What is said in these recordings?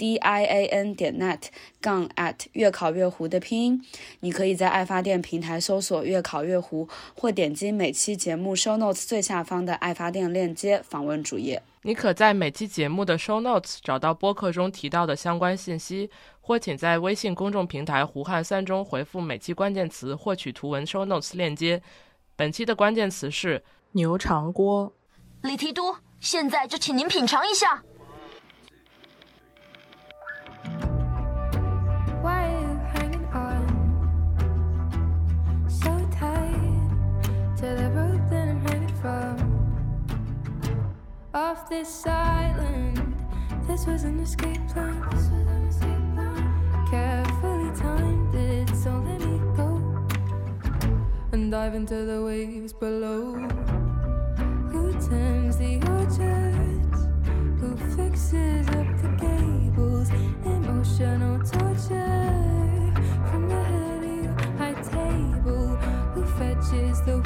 D i a n 点 net 杠 at 越考越糊的拼音，你可以在爱发电平台搜索“越考越糊”，或点击每期节目 show notes 最下方的爱发电链接访问主页。你可在每期节目的 show notes 找到播客中提到的相关信息，或请在微信公众平台“胡汉三”中回复每期关键词获取图文 show notes 链接。本期的关键词是牛肠锅。李提督，现在就请您品尝一下。This island. This was an escape plan. Carefully timed it, so let me go and dive into the waves below. Who tends the orchards? Who fixes up? Emotional torture from the heavy high table. Who fetches the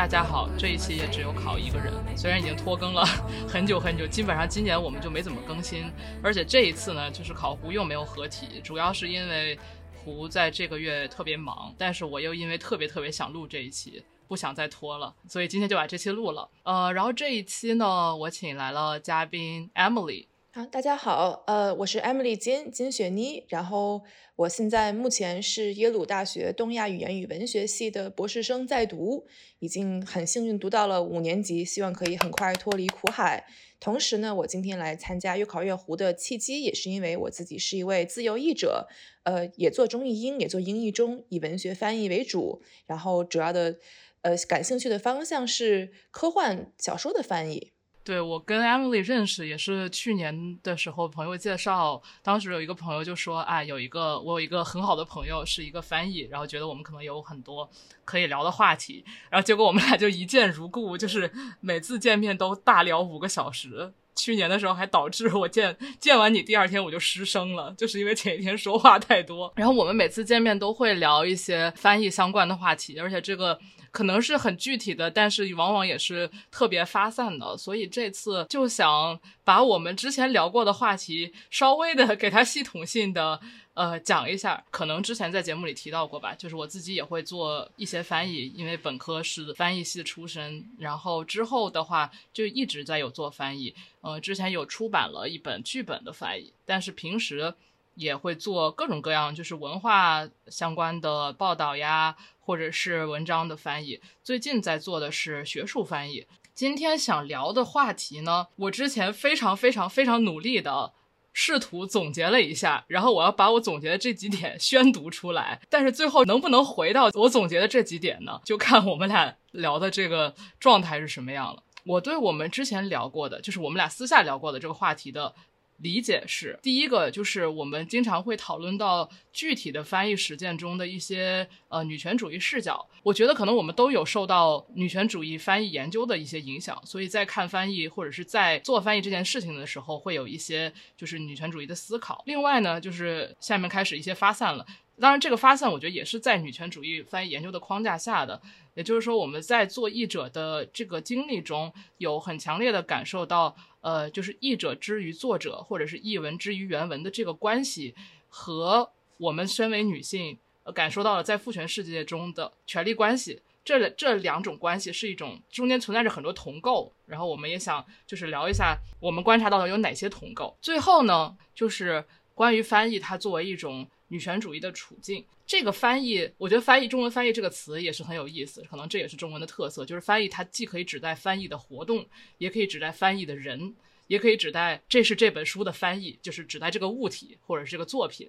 大家好，这一期也只有考一个人，虽然已经拖更了 很久很久，基本上今年我们就没怎么更新，而且这一次呢，就是考胡又没有合体，主要是因为胡在这个月特别忙，但是我又因为特别特别想录这一期。不想再拖了，所以今天就把这期录了。呃，然后这一期呢，我请来了嘉宾 Emily。好，大家好，呃，我是 Emily 金金雪妮，然后我现在目前是耶鲁大学东亚语言与文学系的博士生在读，已经很幸运读到了五年级，希望可以很快脱离苦海。同时呢，我今天来参加月考月湖的契机，也是因为我自己是一位自由译者，呃，也做中译英，也做英译中，以文学翻译为主，然后主要的。呃，感兴趣的方向是科幻小说的翻译。对我跟 Emily 认识也是去年的时候，朋友介绍。当时有一个朋友就说：“哎，有一个我有一个很好的朋友是一个翻译，然后觉得我们可能有很多可以聊的话题。”然后结果我们俩就一见如故，就是每次见面都大聊五个小时。去年的时候还导致我见见完你第二天我就失声了，就是因为前一天说话太多。然后我们每次见面都会聊一些翻译相关的话题，而且这个。可能是很具体的，但是往往也是特别发散的，所以这次就想把我们之前聊过的话题稍微的 给它系统性的呃讲一下。可能之前在节目里提到过吧，就是我自己也会做一些翻译，因为本科是翻译系出身，然后之后的话就一直在有做翻译。呃，之前有出版了一本剧本的翻译，但是平时也会做各种各样就是文化相关的报道呀。或者是文章的翻译，最近在做的是学术翻译。今天想聊的话题呢，我之前非常非常非常努力的试图总结了一下，然后我要把我总结的这几点 宣读出来。但是最后能不能回到我总结的这几点呢？就看我们俩聊的这个状态是什么样了。我对我们之前聊过的，就是我们俩私下聊过的这个话题的。理解是第一个，就是我们经常会讨论到具体的翻译实践中的一些呃女权主义视角。我觉得可能我们都有受到女权主义翻译研究的一些影响，所以在看翻译或者是在做翻译这件事情的时候，会有一些就是女权主义的思考。另外呢，就是下面开始一些发散了。当然，这个发散我觉得也是在女权主义翻译研究的框架下的。也就是说，我们在做译者的这个经历中有很强烈的感受到。呃，就是译者之于作者，或者是译文之于原文的这个关系，和我们身为女性呃感受到了在父权世界中的权力关系，这这两种关系是一种中间存在着很多同构。然后我们也想就是聊一下我们观察到的有哪些同构。最后呢，就是关于翻译它作为一种。女权主义的处境，这个翻译，我觉得翻译中文翻译这个词也是很有意思，可能这也是中文的特色，就是翻译它既可以指代翻译的活动，也可以指代翻译的人。也可以指代这是这本书的翻译，就是指代这个物体或者是这个作品。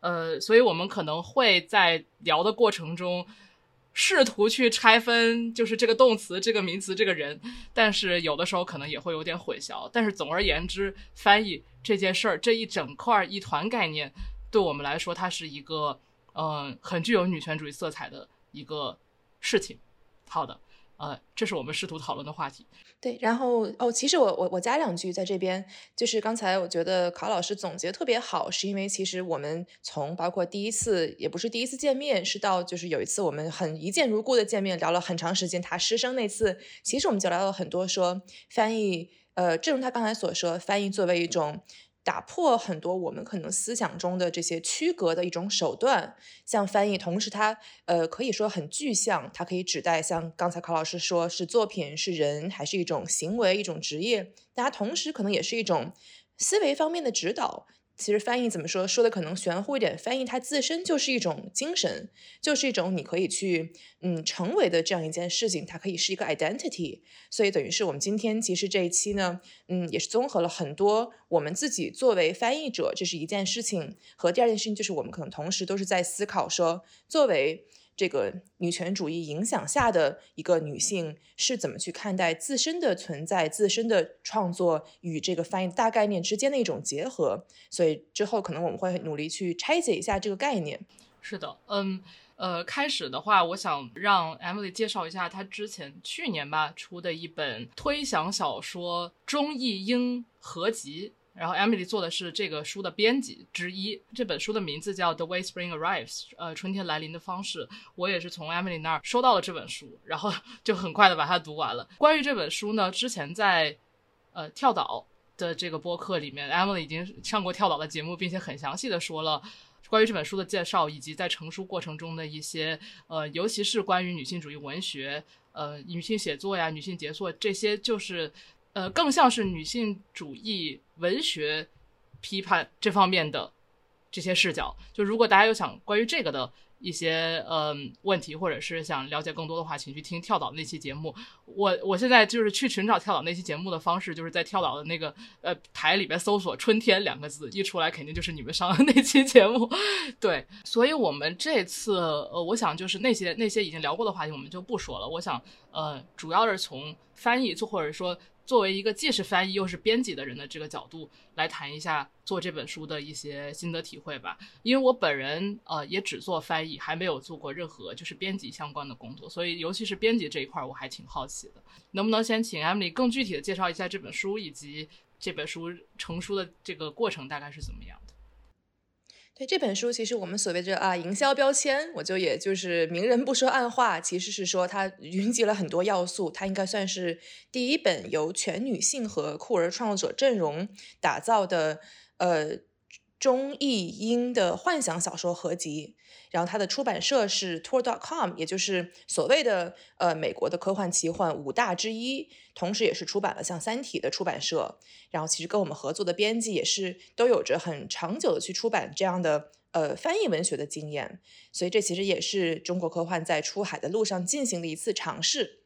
呃，所以我们可能会在聊的过程中。试图去拆分，就是这个动词、这个名词、这个人，但是有的时候可能也会有点混淆。但是总而言之，翻译这件事儿，这一整块一团概念，对我们来说，它是一个嗯很具有女权主义色彩的一个事情。好的。呃，这是我们试图讨论的话题。对，然后哦，其实我我我加两句在这边，就是刚才我觉得考老师总结特别好，是因为其实我们从包括第一次也不是第一次见面，是到就是有一次我们很一见如故的见面，聊了很长时间。他师生那次，其实我们就聊了很多，说翻译，呃，正如他刚才所说，翻译作为一种。打破很多我们可能思想中的这些区隔的一种手段，像翻译，同时它呃可以说很具象，它可以指代像刚才考老师说是作品、是人，还是一种行为、一种职业，大家同时可能也是一种思维方面的指导。其实翻译怎么说？说的可能玄乎一点，翻译它自身就是一种精神，就是一种你可以去嗯成为的这样一件事情，它可以是一个 identity。所以等于是我们今天其实这一期呢，嗯，也是综合了很多我们自己作为翻译者，这是一件事情，和第二件事情就是我们可能同时都是在思考说，作为。这个女权主义影响下的一个女性是怎么去看待自身的存在、自身的创作与这个翻译大概念之间的一种结合？所以之后可能我们会努力去拆解一下这个概念。是的，嗯，呃，开始的话，我想让 Emily 介绍一下她之前去年吧出的一本推想小说《中译英合集》。然后 Emily 做的是这个书的编辑之一。这本书的名字叫《The Way Spring Arrives》，呃，春天来临的方式。我也是从 Emily 那儿收到了这本书，然后就很快的把它读完了。关于这本书呢，之前在呃跳岛的这个播客里面，Emily 已经上过跳岛的节目，并且很详细的说了关于这本书的介绍，以及在成书过程中的一些呃，尤其是关于女性主义文学、呃，女性写作呀、女性杰作这些，就是。呃，更像是女性主义文学批判这方面的这些视角。就如果大家有想关于这个的一些呃问题，或者是想了解更多的话，请去听跳岛那期节目。我我现在就是去寻找跳岛那期节目的方式，就是在跳岛的那个呃台里边搜索“春天”两个字，一出来肯定就是你们上的那期节目。对，所以我们这次呃，我想就是那些那些已经聊过的话题，我们就不说了。我想呃，主要是从翻译，或者说。作为一个既是翻译又是编辑的人的这个角度来谈一下做这本书的一些心得体会吧。因为我本人呃也只做翻译，还没有做过任何就是编辑相关的工作，所以尤其是编辑这一块我还挺好奇的。能不能先请 Emily 更具体的介绍一下这本书以及这本书成书的这个过程大概是怎么样？这本书，其实我们所谓的啊营销标签，我就也就是明人不说暗话，其实是说它云集了很多要素，它应该算是第一本由全女性和酷儿创作者阵容打造的呃中译英的幻想小说合集。然后它的出版社是 Tor.com，也就是所谓的呃美国的科幻奇幻五大之一，同时也是出版了像《三体》的出版社。然后其实跟我们合作的编辑也是都有着很长久的去出版这样的呃翻译文学的经验，所以这其实也是中国科幻在出海的路上进行的一次尝试。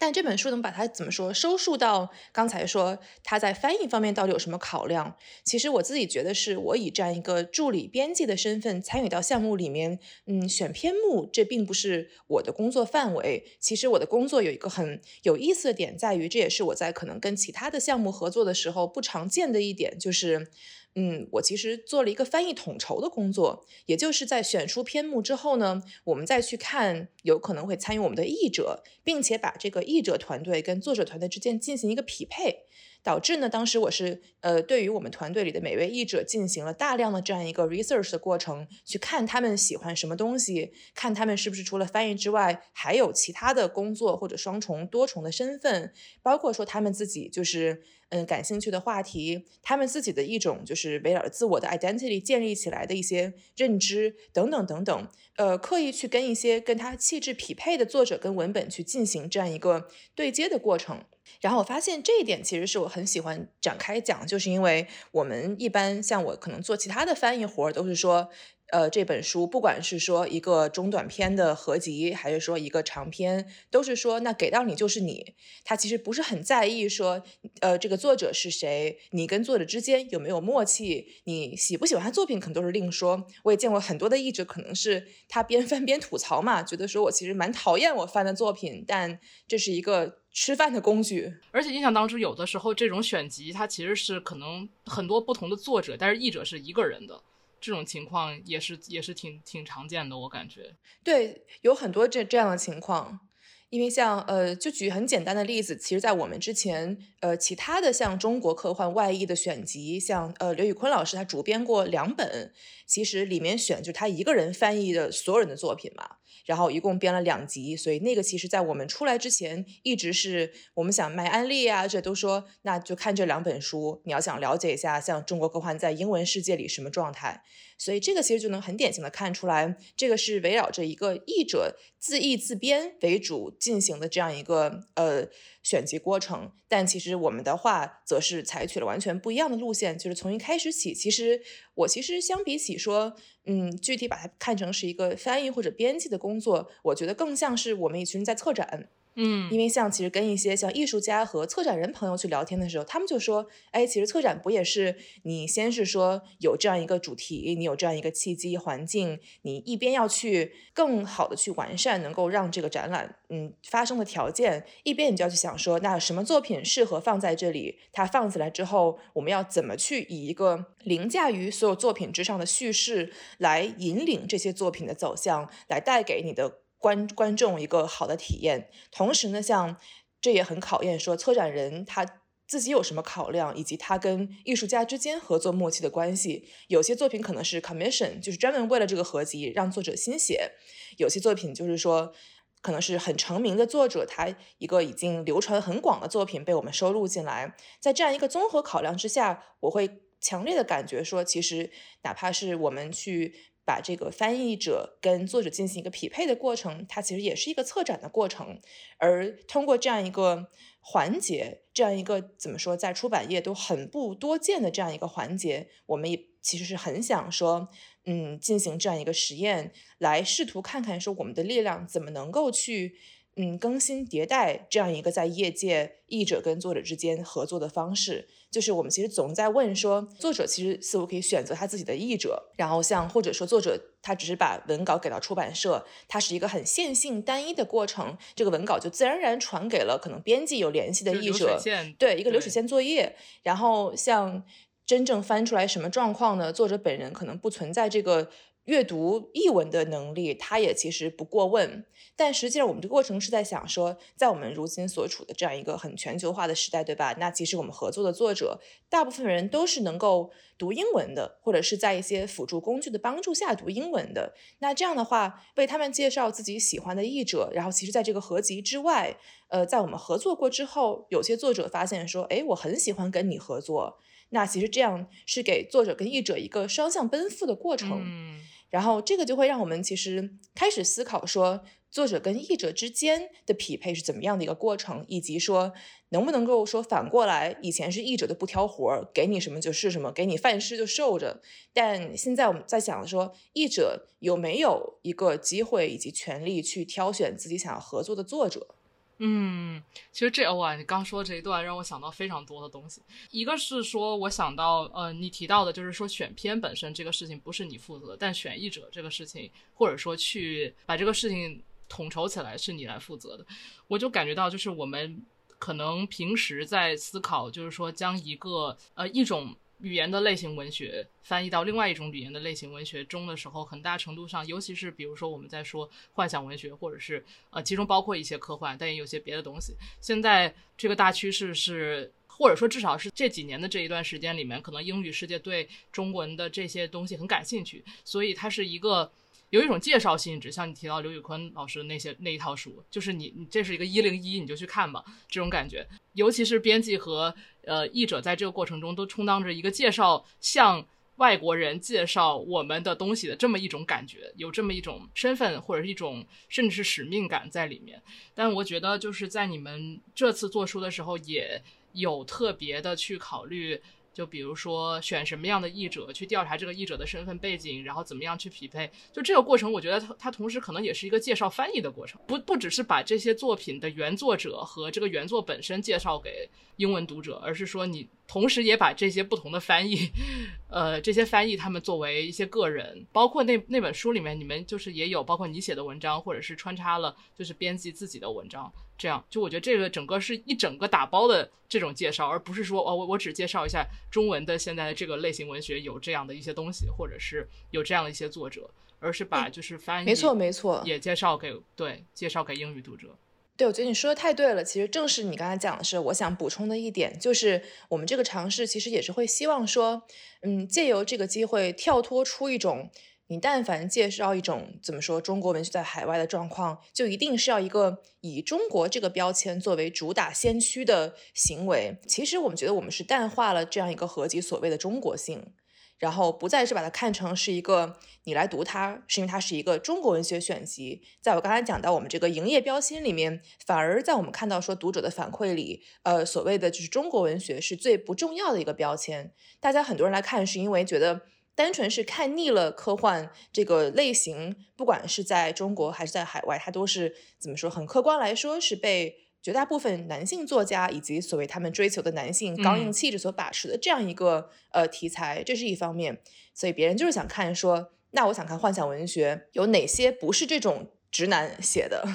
但这本书能把它怎么说收束到刚才说他在翻译方面到底有什么考量？其实我自己觉得是我以这样一个助理编辑的身份参与到项目里面，嗯，选篇目这并不是我的工作范围。其实我的工作有一个很有意思的点在于，这也是我在可能跟其他的项目合作的时候不常见的一点，就是。嗯，我其实做了一个翻译统筹的工作，也就是在选出篇目之后呢，我们再去看有可能会参与我们的译者，并且把这个译者团队跟作者团队之间进行一个匹配，导致呢，当时我是呃，对于我们团队里的每位译者进行了大量的这样一个 research 的过程，去看他们喜欢什么东西，看他们是不是除了翻译之外还有其他的工作或者双重多重的身份，包括说他们自己就是。嗯，感兴趣的话题，他们自己的一种就是围绕着自我的 identity 建立起来的一些认知等等等等，呃，刻意去跟一些跟他气质匹配的作者跟文本去进行这样一个对接的过程。然后我发现这一点其实是我很喜欢展开讲，就是因为我们一般像我可能做其他的翻译活儿，都是说。呃，这本书不管是说一个中短篇的合集，还是说一个长篇，都是说那给到你就是你。他其实不是很在意说，呃，这个作者是谁，你跟作者之间有没有默契，你喜不喜欢他作品，可能都是另说。我也见过很多的译者，可能是他边翻边吐槽嘛，觉得说我其实蛮讨厌我翻的作品，但这是一个吃饭的工具。而且印象当中，有的时候这种选集它其实是可能很多不同的作者，但是译者是一个人的。这种情况也是也是挺挺常见的，我感觉。对，有很多这这样的情况，因为像呃，就举很简单的例子，其实，在我们之前，呃，其他的像中国科幻外译的选集，像呃刘宇坤老师他主编过两本，其实里面选就是他一个人翻译的所有人的作品嘛。然后一共编了两集，所以那个其实在我们出来之前，一直是我们想卖安利啊，这都说那就看这两本书。你要想了解一下，像中国科幻在英文世界里什么状态，所以这个其实就能很典型的看出来，这个是围绕着一个译者自译自编为主进行的这样一个呃选集过程。但其实我们的话，则是采取了完全不一样的路线，就是从一开始起，其实我其实相比起说。嗯，具体把它看成是一个翻译或者编辑的工作，我觉得更像是我们一群人在策展。嗯，因为像其实跟一些像艺术家和策展人朋友去聊天的时候，他们就说，哎，其实策展不也是你先是说有这样一个主题，你有这样一个契机环境，你一边要去更好的去完善能够让这个展览嗯发生的条件，一边你就要去想说，那什么作品适合放在这里？它放起来之后，我们要怎么去以一个凌驾于所有作品之上的叙事来引领这些作品的走向，来带给你的。观观众一个好的体验，同时呢，像这也很考验说策展人他自己有什么考量，以及他跟艺术家之间合作默契的关系。有些作品可能是 commission，就是专门为了这个合集让作者新写；有些作品就是说，可能是很成名的作者，他一个已经流传很广的作品被我们收录进来。在这样一个综合考量之下，我会强烈的感觉说，其实哪怕是我们去。把这个翻译者跟作者进行一个匹配的过程，它其实也是一个策展的过程。而通过这样一个环节，这样一个怎么说，在出版业都很不多见的这样一个环节，我们也其实是很想说，嗯，进行这样一个实验，来试图看看说我们的力量怎么能够去。嗯，更新迭代这样一个在业界译者跟作者之间合作的方式，就是我们其实总在问说，作者其实似乎可以选择他自己的译者，然后像或者说作者他只是把文稿给到出版社，它是一个很线性单一的过程，这个文稿就自然而然传给了可能编辑有联系的译者，对一个流水线作业，然后像真正翻出来什么状况呢？作者本人可能不存在这个。阅读译文的能力，他也其实不过问。但实际上，我们这个过程是在想说，在我们如今所处的这样一个很全球化的时代，对吧？那其实我们合作的作者，大部分人都是能够读英文的，或者是在一些辅助工具的帮助下读英文的。那这样的话，为他们介绍自己喜欢的译者，然后其实在这个合集之外，呃，在我们合作过之后，有些作者发现说，哎，我很喜欢跟你合作。那其实这样是给作者跟译者一个双向奔赴的过程。嗯。然后这个就会让我们其实开始思考说，作者跟译者之间的匹配是怎么样的一个过程，以及说能不能够说反过来，以前是译者都不挑活儿，给你什么就是什么，给你饭吃就受着。但现在我们在想说，译者有没有一个机会以及权利去挑选自己想要合作的作者？嗯，其实这哇，你刚说这一段让我想到非常多的东西。一个是说，我想到呃，你提到的就是说选片本身这个事情不是你负责，但选译者这个事情，或者说去把这个事情统筹起来是你来负责的。我就感觉到，就是我们可能平时在思考，就是说将一个呃一种。语言的类型文学翻译到另外一种语言的类型文学中的时候，很大程度上，尤其是比如说我们在说幻想文学，或者是呃，其中包括一些科幻，但也有些别的东西。现在这个大趋势是，或者说至少是这几年的这一段时间里面，可能英语世界对中文的这些东西很感兴趣，所以它是一个。有一种介绍性质，像你提到刘宇坤老师的那些那一套书，就是你你这是一个一零一，你就去看吧，这种感觉。尤其是编辑和呃译者在这个过程中都充当着一个介绍，向外国人介绍我们的东西的这么一种感觉，有这么一种身份或者是一种甚至是使命感在里面。但我觉得就是在你们这次做书的时候，也有特别的去考虑。就比如说选什么样的译者，去调查这个译者的身份背景，然后怎么样去匹配。就这个过程，我觉得它它同时可能也是一个介绍翻译的过程，不不只是把这些作品的原作者和这个原作本身介绍给英文读者，而是说你同时也把这些不同的翻译，呃，这些翻译他们作为一些个人，包括那那本书里面，你们就是也有包括你写的文章，或者是穿插了就是编辑自己的文章。这样，就我觉得这个整个是一整个打包的这种介绍，而不是说哦，我我只介绍一下中文的现在的这个类型文学有这样的一些东西，或者是有这样的一些作者，而是把就是翻译没错没错，也介绍给对介绍给英语读者。对，我觉得你说的太对了。其实正是你刚才讲的是，我想补充的一点，就是我们这个尝试其实也是会希望说，嗯，借由这个机会跳脱出一种。你但凡介绍一种怎么说中国文学在海外的状况，就一定是要一个以中国这个标签作为主打先驱的行为。其实我们觉得我们是淡化了这样一个合集所谓的中国性，然后不再是把它看成是一个你来读它是因为它是一个中国文学选集。在我刚才讲到我们这个营业标签里面，反而在我们看到说读者的反馈里，呃，所谓的就是中国文学是最不重要的一个标签。大家很多人来看是因为觉得。单纯是看腻了科幻这个类型，不管是在中国还是在海外，它都是怎么说？很客观来说，是被绝大部分男性作家以及所谓他们追求的男性刚硬气质所把持的这样一个呃题材，这是一方面。所以别人就是想看说，那我想看幻想文学有哪些不是这种直男写的。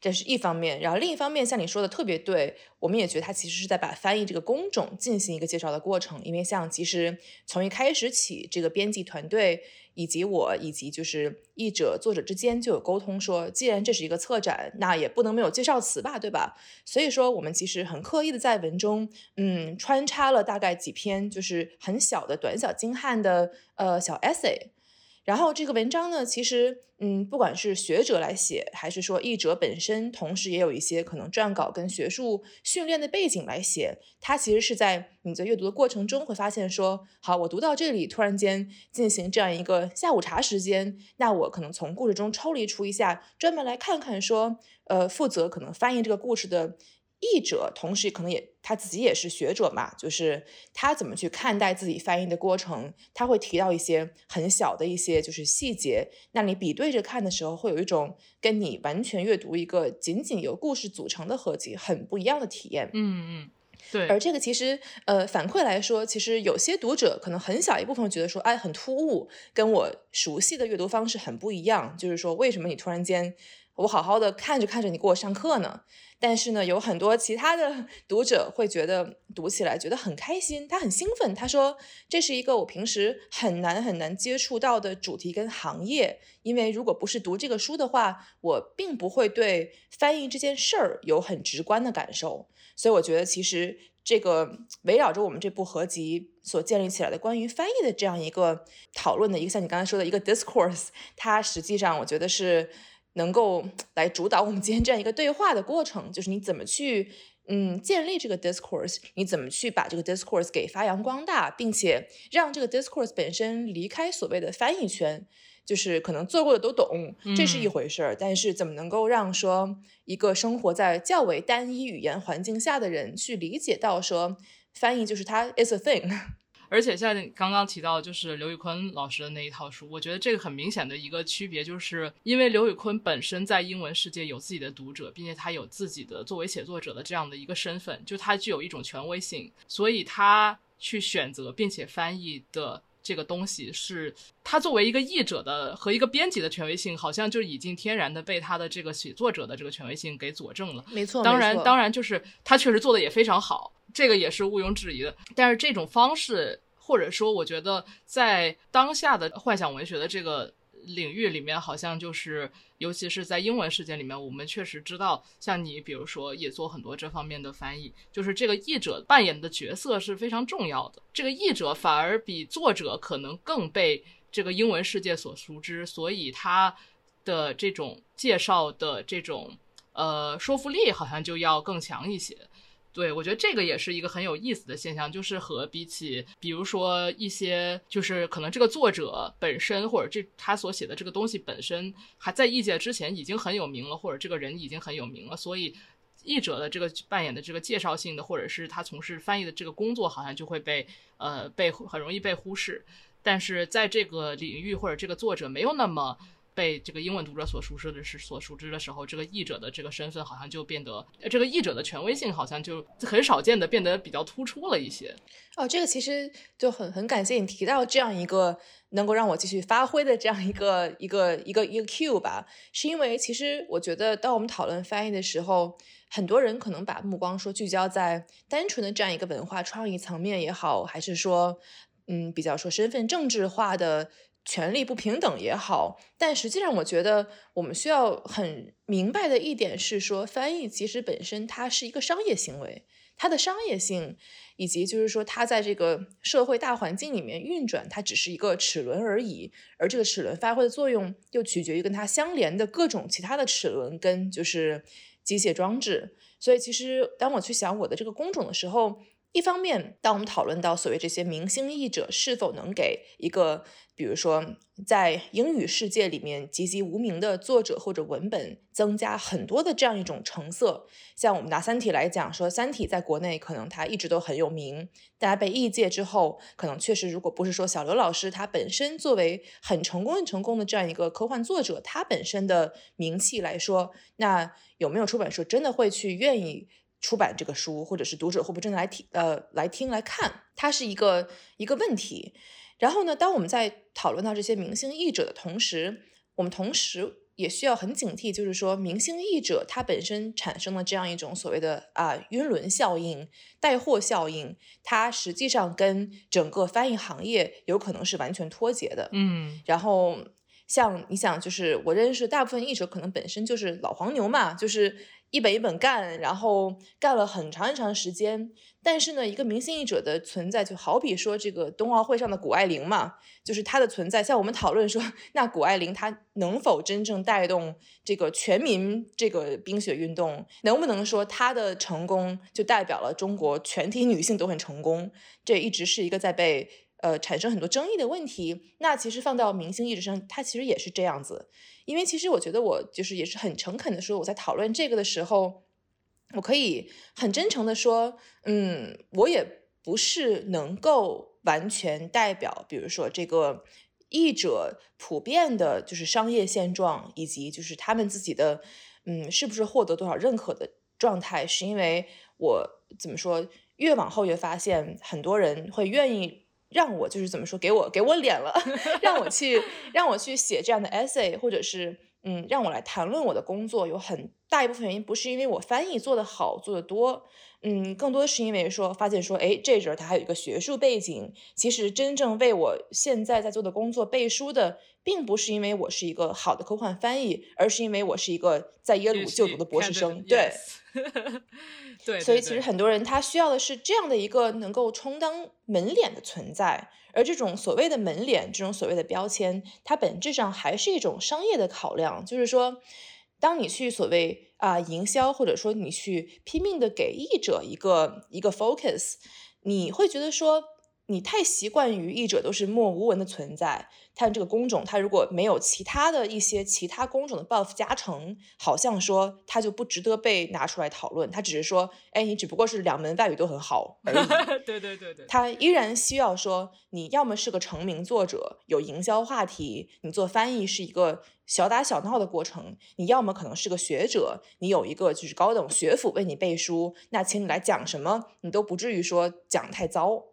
这是一方面，然后另一方面，像你说的特别对，我们也觉得他其实是在把翻译这个工种进行一个介绍的过程。因为像其实从一开始起，这个编辑团队以及我以及就是译者作者之间就有沟通说，既然这是一个策展，那也不能没有介绍词吧，对吧？所以说我们其实很刻意的在文中，嗯，穿插了大概几篇就是很小的短小精悍的呃小 essay。然后这个文章呢，其实，嗯，不管是学者来写，还是说译者本身，同时也有一些可能撰稿跟学术训练的背景来写，它其实是在你在阅读的过程中会发现说，好，我读到这里，突然间进行这样一个下午茶时间，那我可能从故事中抽离出一下，专门来看看说，呃，负责可能翻译这个故事的。译者同时可能也他自己也是学者嘛，就是他怎么去看待自己翻译的过程，他会提到一些很小的一些就是细节，那你比对着看的时候，会有一种跟你完全阅读一个仅仅由故事组成的合集很不一样的体验。嗯嗯，对。而这个其实呃反馈来说，其实有些读者可能很小一部分觉得说，哎，很突兀，跟我熟悉的阅读方式很不一样，就是说为什么你突然间我好好的看着看着你给我上课呢？但是呢，有很多其他的 读者会觉得读起来觉得很开心，他很兴奋。他说这是一个我平时很难很难接触到的主题跟行业，因为如果不是读这个书的话，我并不会对翻译这件事儿有很直观的感受。所以我觉得其实这个围绕着我们这部合集所建立起来的关于翻译的这样一个讨论的一个，像你刚才说的一个 discourse，它实际上我觉得是。能够来主导我们今天这样一个对话的过程，就是你怎么去嗯建立这个 discourse，你怎么去把这个 discourse 给发扬光大，并且让这个 discourse 本身离开所谓的翻译圈，就是可能做过的都懂，这是一回事儿，但是怎么能够让说一个生活在较为单一语言环境下的人去理解到说翻译就是它 is a thing。而且像刚刚提到，就是刘宇坤老师的那一套书，我觉得这个很明显的一个区别，就是因为刘宇坤本身在英文世界有自己的读者，并且他有自己的作为写作者的这样的一个身份，就他具有一种权威性，所以他去选择并且翻译的这个东西，是他作为一个译者的和一个编辑的权威性，好像就已经天然的被他的这个写作者的这个权威性给佐证了。没错，当然，当然就是他确实做的也非常好。这个也是毋庸置疑的，但是这种方式，或者说，我觉得在当下的幻想文学的这个领域里面，好像就是，尤其是在英文世界里面，我们确实知道，像你，比如说，也做很多这方面的翻译，就是这个译者扮演的角色是非常重要的。这个译者反而比作者可能更被这个英文世界所熟知，所以他的这种介绍的这种呃说服力，好像就要更强一些。对，我觉得这个也是一个很有意思的现象，就是和比起，比如说一些，就是可能这个作者本身，或者这他所写的这个东西本身，还在译界之前已经很有名了，或者这个人已经很有名了，所以译者的这个扮演的这个介绍性的，或者是他从事翻译的这个工作，好像就会被呃被很容易被忽视。但是在这个领域或者这个作者没有那么被这个英文读者所熟知的是所熟知的时候，这个译者的这个身份好像就变得，这个译者的权威性好像就很少见的变得比较突出了一些。哦，这个其实就很很感谢你提到这样一个能够让我继续发挥的这样一个一个一个一个 Q 吧，是因为其实我觉得当我们讨论翻译的时候，很多人可能把目光说聚焦在单纯的这样一个文化创意层面也好，还是说嗯比较说身份政治化的。权力不平等也好，但实际上，我觉得我们需要很明白的一点是说，翻译其实本身它是一个商业行为，它的商业性以及就是说它在这个社会大环境里面运转，它只是一个齿轮而已。而这个齿轮发挥的作用，又取决于跟它相连的各种其他的齿轮跟就是机械装置。所以，其实当我去想我的这个工种的时候，一方面，当我们讨论到所谓这些明星译者是否能给一个，比如说在英语世界里面籍籍无名的作者或者文本增加很多的这样一种成色，像我们拿《三体》来讲，说《三体》在国内可能它一直都很有名，大家被译介之后，可能确实如果不是说小刘老师他本身作为很成功、很成功的这样一个科幻作者，他本身的名气来说，那有没有出版社真的会去愿意？出版这个书，或者是读者会不会真的来听呃来听来看，它是一个一个问题。然后呢，当我们在讨论到这些明星译者的同时，我们同时也需要很警惕，就是说明星译者他本身产生了这样一种所谓的啊晕轮效应、带货效应，它实际上跟整个翻译行业有可能是完全脱节的。嗯，然后像你想，就是我认识大部分译者可能本身就是老黄牛嘛，就是。一本一本干，然后干了很长很长时间。但是呢，一个明星译者的存在，就好比说这个冬奥会上的谷爱凌嘛，就是她的存在。像我们讨论说，那谷爱凌她能否真正带动这个全民这个冰雪运动？能不能说她的成功就代表了中国全体女性都很成功？这一直是一个在被呃产生很多争议的问题。那其实放到明星译者上，它其实也是这样子。因为其实我觉得我就是也是很诚恳的说，我在讨论这个的时候，我可以很真诚的说，嗯，我也不是能够完全代表，比如说这个译者普遍的就是商业现状，以及就是他们自己的，嗯，是不是获得多少认可的状态，是因为我怎么说，越往后越发现，很多人会愿意。让我就是怎么说，给我给我脸了，让我去让我去写这样的 essay，或者是嗯，让我来谈论我的工作，有很大一部分原因不是因为我翻译做得好做得多，嗯，更多的是因为说发现说，哎，这人他还有一个学术背景。其实真正为我现在在做的工作背书的，并不是因为我是一个好的科幻翻译，而是因为我是一个在耶鲁就读的博士生。对。对，所以其实很多人他需要的是这样的一个能够充当门脸的存在，而这种所谓的门脸，这种所谓的标签，它本质上还是一种商业的考量，就是说，当你去所谓啊营销，或者说你去拼命的给译者一个一个 focus，你会觉得说。你太习惯于译者都是默无闻的存在，他这个工种，他如果没有其他的一些其他工种的 buff 加成，好像说他就不值得被拿出来讨论。他只是说，哎，你只不过是两门外语都很好而已。对对对对，他依然需要说，你要么是个成名作者，有营销话题，你做翻译是一个小打小闹的过程；你要么可能是个学者，你有一个就是高等学府为你背书，那请你来讲什么，你都不至于说讲太糟。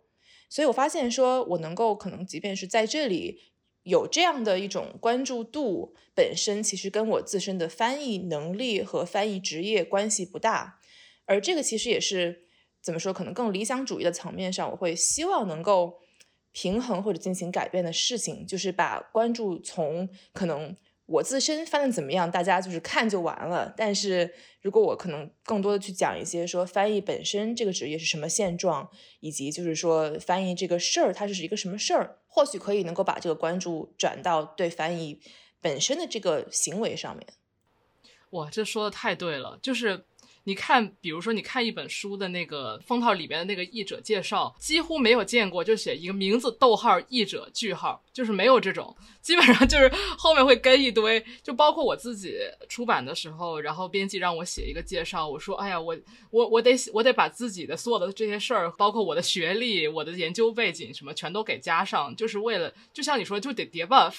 所以我发现，说我能够可能，即便是在这里有这样的一种关注度，本身其实跟我自身的翻译能力和翻译职业关系不大。而这个其实也是怎么说，可能更理想主义的层面上，我会希望能够平衡或者进行改变的事情，就是把关注从可能。我自身翻的怎么样，大家就是看就完了。但是如果我可能更多的去讲一些说翻译本身这个职业是什么现状，以及就是说翻译这个事儿它是一个什么事儿，或许可以能够把这个关注转到对翻译本身的这个行为上面。哇，这说的太对了，就是你看，比如说你看一本书的那个封套里边的那个译者介绍，几乎没有见过就写一个名字逗号译者句号。就是没有这种，基本上就是后面会跟一堆，就包括我自己出版的时候，然后编辑让我写一个介绍，我说，哎呀，我我我得我得把自己的所有的这些事儿，包括我的学历、我的研究背景什么，全都给加上，就是为了，就像你说，就得叠 buff。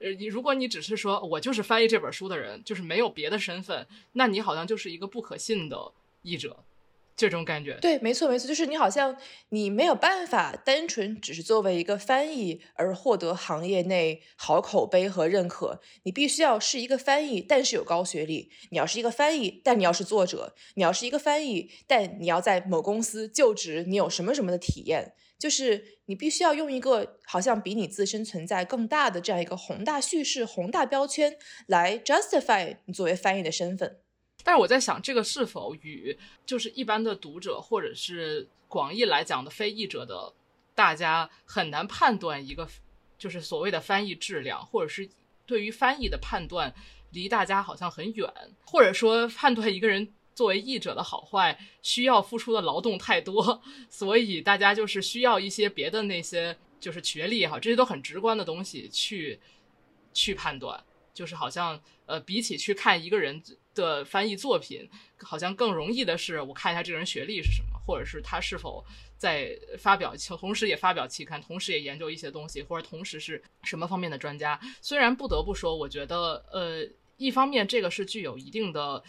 呃，你如果你只是说我就是翻译这本书的人，就是没有别的身份，那你好像就是一个不可信的译者。这种感觉，对，没错，没错，就是你好像你没有办法单纯只是作为一个翻译而获得行业内好口碑和认可，你必须要是一个翻译，但是有高学历；你要是一个翻译，但你要是作者；你要是一个翻译，但你要在某公司就职，你有什么什么的体验，就是你必须要用一个好像比你自身存在更大的这样一个宏大叙事、宏大标签来 justify 你作为翻译的身份。但是我在想，这个是否与就是一般的读者，或者是广义来讲的非译者的大家很难判断一个就是所谓的翻译质量，或者是对于翻译的判断离大家好像很远，或者说判断一个人作为译者的好坏需要付出的劳动太多，所以大家就是需要一些别的那些就是学历也好，这些都很直观的东西去去判断，就是好像呃比起去看一个人。的翻译作品好像更容易的是，我看一下这个人学历是什么，或者是他是否在发表，同时也发表期刊，同时也研究一些东西，或者同时是什么方面的专家。虽然不得不说，我觉得，呃，一方面这个是具有一定的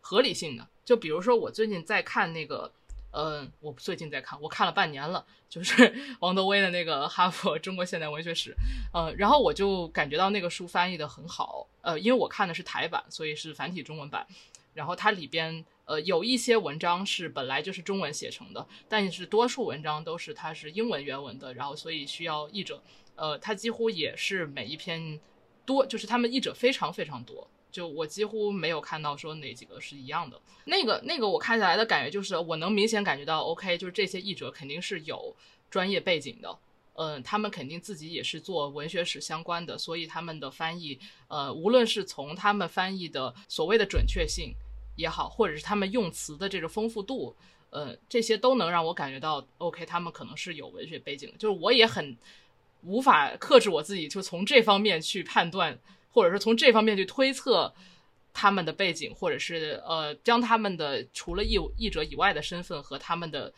合理性的。就比如说，我最近在看那个。嗯，我最近在看，我看了半年了，就是 王德威的那个《哈佛中国现代文学史》。呃，然后我就感觉到那个书翻译的很好。呃，因为我看的是台版，所以是繁体中文版。然后它里边呃有一些文章是本来就是中文写成的，但是多数文章都是它是英文原文的，然后所以需要译者。呃，它几乎也是每一篇多，就是他们译者非常非常多。就我几乎没有看到说哪几个是一样的，那个那个我看下来的感觉就是，我能明显感觉到，OK，就是这些译者肯定是有专业背景的，嗯，他们肯定自己也是做文学史相关的，所以他们的翻译，呃，无论是从他们翻译的所谓的准确性也好，或者是他们用词的这个丰富度，呃，这些都能让我感觉到，OK，他们可能是有文学背景的，就是我也很无法克制我自己，就从这方面去判断。或者是从这方面去推测他们的背景，或者是呃，将他们的除了译译者以外的身份和他们的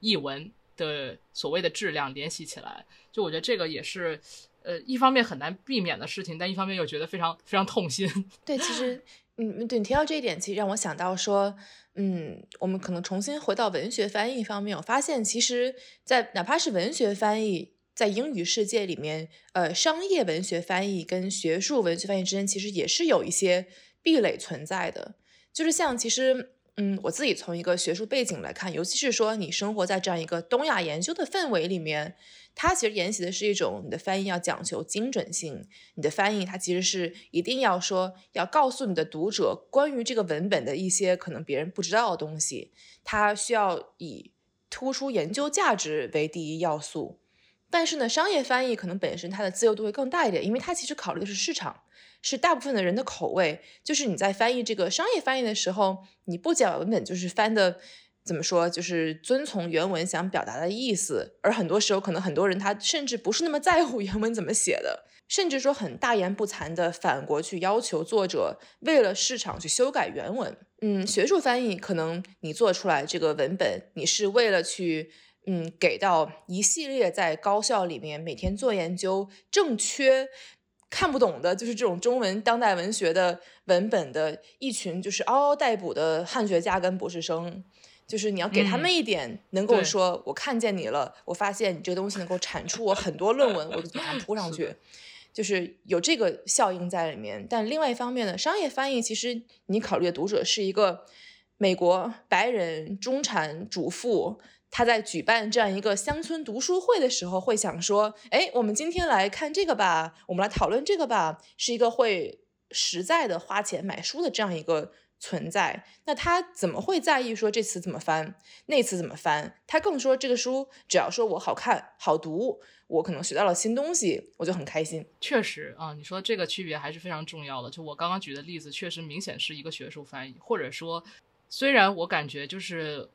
译文的所谓的质量联系起来，就我觉得这个也是呃，一方面很难避免的事情，但一方面又觉得非常非常痛心。对，其实嗯，对你提到这一点，其实让我想到说，嗯，我们可能重新回到文学翻译方面，我发现其实，在哪怕是文学翻译。在英语世界里面，呃，商业文学翻译跟学术文学翻译之间，其实也是有一些壁垒存在的。就是像，其实，嗯，我自己从一个学术背景来看，尤其是说你生活在这样一个东亚研究的氛围里面，它其实沿袭的是一种你的翻译要讲求精准性，你的翻译它其实是一定要说要告诉你的读者关于这个文本的一些可能别人不知道的东西，它需要以突出研究价值为第一要素。但是呢，商业翻译可能本身它的自由度会更大一点，因为它其实考虑的是市场，是大部分的人的口味。就是你在翻译这个商业翻译的时候，你不讲文本就是翻的怎么说，就是遵从原文想表达的意思，而很多时候可能很多人他甚至不是那么在乎 原文怎么写的，甚至说很大言不惭的反过去要求作者为了市场去修改原文。嗯，学术翻译可能你做出来这个文本，你是为了去。嗯，给到一系列在高校里面每天做研究、正缺看不懂的，就是这种中文当代文学的文本的一群，就是嗷嗷待哺的汉学家跟博士生，就是你要给他们一点能够说，我看见你了，我发现你这个东西能够产出我很多论文，我就把它铺上去，就是有这个效应在里面。但另外一方面呢，商业翻译其实你考虑的读者是一个美国白人中产主妇。他在举办这样一个乡村读书会的时候，会想说：“哎，我们今天来看这个吧，我们来讨论这个吧。”是一个会实在的花钱买书的这样一个存在。那他怎么会在意说这词怎么翻，那词怎么翻？他更说这个书只要说我好看、好读，我可能学到了新东西，我就很开心。确实啊，你说这个区别还是非常重要的。就我刚刚举的例子，确实明显是一个学术翻译，或者说，虽然我感觉就是。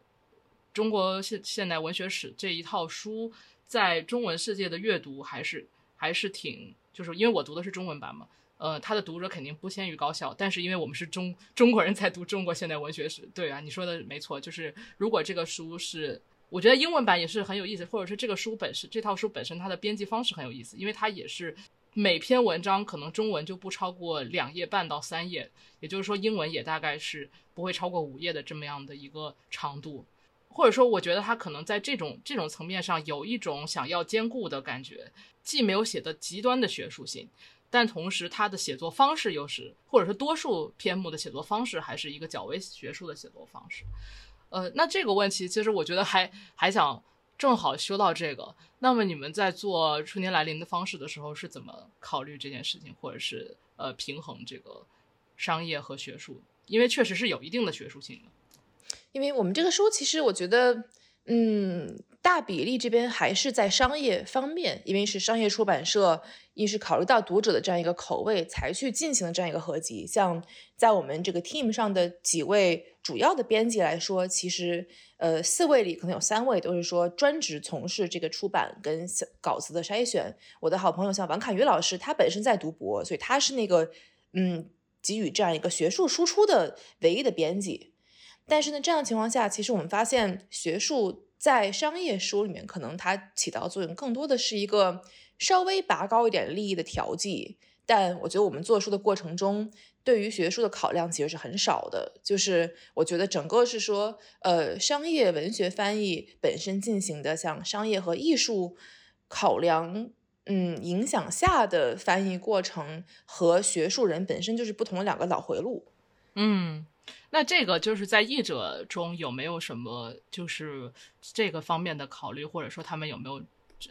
中国现现代文学史这一套书，在中文世界的阅读还是还是挺，就是因为我读的是中文版嘛，呃，它的读者肯定不先于高校，但是因为我们是中中国人在读中国现代文学史，对啊，你说的没错，就是如果这个书是，我觉得英文版也是很有意思，或者是这个书本身这套书本身它的编辑方式很有意思，因为它也是每篇文章可能中文就不超过两页半到三页，也就是说英文也大概是不会超过五页的这么样的一个长度。或者说，我觉得他可能在这种这种层面上有一种想要兼顾的感觉，既没有写的极端的学术性，但同时他的写作方式又是，或者是多数篇目的写作方式还是一个较为学术的写作方式。呃，那这个问题其实我觉得还还想正好修到这个。那么你们在做春天来临的方式的时候是怎么考虑这件事情，或者是呃平衡这个商业和学术？因为确实是有一定的学术性的。因为我们这个书其实我觉得，嗯，大比例这边还是在商业方面，因为是商业出版社，一是考虑到读者的这样一个口味才去进行的这样一个合集。像在我们这个 team 上的几位主要的编辑来说，其实呃四位里可能有三位都是说专职从事这个出版跟稿子的筛选。我的好朋友像王凯宇老师，他本身在读博，所以他是那个嗯给予这样一个学术输出的唯一的编辑。但是呢，这样的情况下，其实我们发现学术在商业书里面，可能它起到作用更多的是一个稍微拔高一点利益的调剂。但我觉得我们做书的过程中，对于学术的考量其实是很少的。就是我觉得整个是说，呃，商业文学翻译本身进行的像商业和艺术考量，嗯，影响下的翻译过程和学术人本身就是不同的两个脑回路。嗯。那这个就是在译者中有没有什么就是这个方面的考虑，或者说他们有没有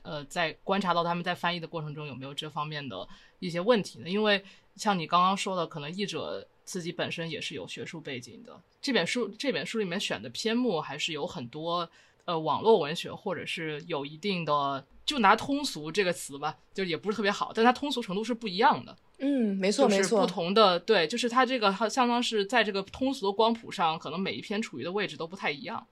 呃在观察到他们在翻译的过程中有没有这方面的一些问题呢？因为像你刚刚说的，可能译者自己本身也是有学术背景的。这本书这本书里面选的篇目还是有很多呃网络文学，或者是有一定的，就拿通俗这个词吧，就也不是特别好，但它通俗程度是不一样的。嗯，没错没错，不同的对，就是它这个它相当是在这个通俗的光谱上，可能每一篇处于的位置都不太一样。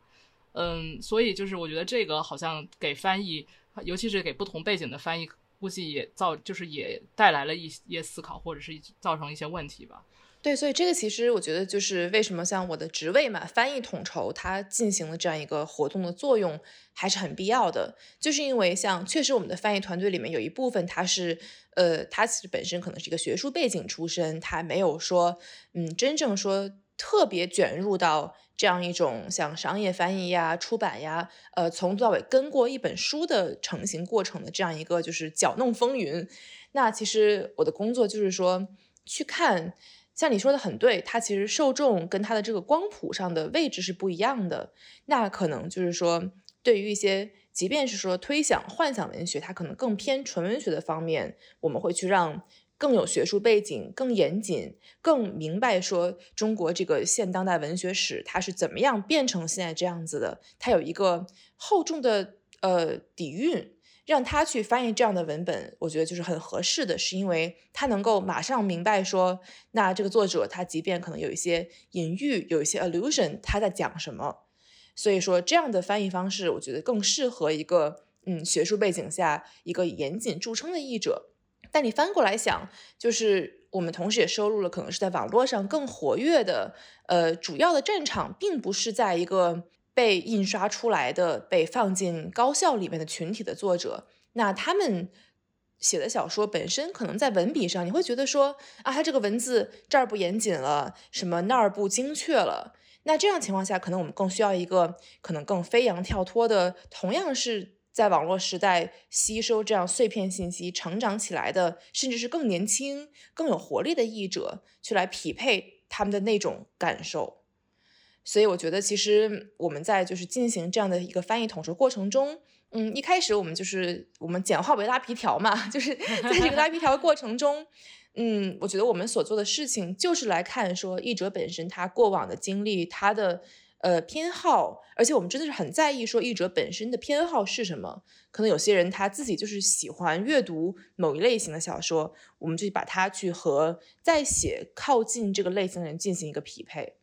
嗯，所以就是我觉得这个好像给翻译，尤其是给不同背景的翻译，估计也造就是也带来了一些思考，或者是造成一些问题吧。对，所以这个其实我觉得就是为什么像我的职位嘛，翻译统筹，它进行了这样一个活动的作用还是很必要的。就是因为像确实我们的翻译团队里面有一部分他是，呃，他其实本身可能是一个学术背景出身，他没有说，嗯，真正说特别卷入到这样一种像商业翻译呀、出版呀，呃，从头到尾跟过一本书的成型过程的这样一个就是搅弄风云。那其实我的工作就是说去看。像你说的很对，它其实受众跟它的这个光谱上的位置是不一样的。那可能就是说，对于一些即便是说推想幻想文学，它可能更偏纯文学的方面，我们会去让更有学术背景、更严谨、更明白说中国这个现当代文学史它是怎么样变成现在这样子的，它有一个厚重的呃底蕴。让他去翻译这样的文本，我觉得就是很合适的，是因为他能够马上明白说，那这个作者他即便可能有一些隐喻，有一些 allusion，他在讲什么。所以说这样的翻译方式，我觉得更适合一个嗯学术背景下一个严谨著称的译者。但你翻过来想，就是我们同时也收录了可能是在网络上更活跃的，呃，主要的战场并不是在一个。被印刷出来的、被放进高校里面的群体的作者，那他们写的小说本身可能在文笔上，你会觉得说啊，他这个文字这儿不严谨了，什么那儿不精确了。那这样情况下，可能我们更需要一个可能更飞扬跳脱的，同样是在网络时代吸收这样碎片信息成长起来的，甚至是更年轻、更有活力的译者，去来匹配他们的那种感受。所以我觉得，其实我们在就是进行这样的一个翻译统筹过程中，嗯，一开始我们就是我们简化为拉皮条嘛，就是在这个拉皮条的过程中，嗯，我觉得我们所做的事情就是来看说译者本身他过往的经历，他的呃偏好，而且我们真的是很在意说译者本身的偏好是什么。可能有些人他自己就是喜欢阅读某一类型的小说，我们就把它去和在写靠近这个类型的人进行一个匹配。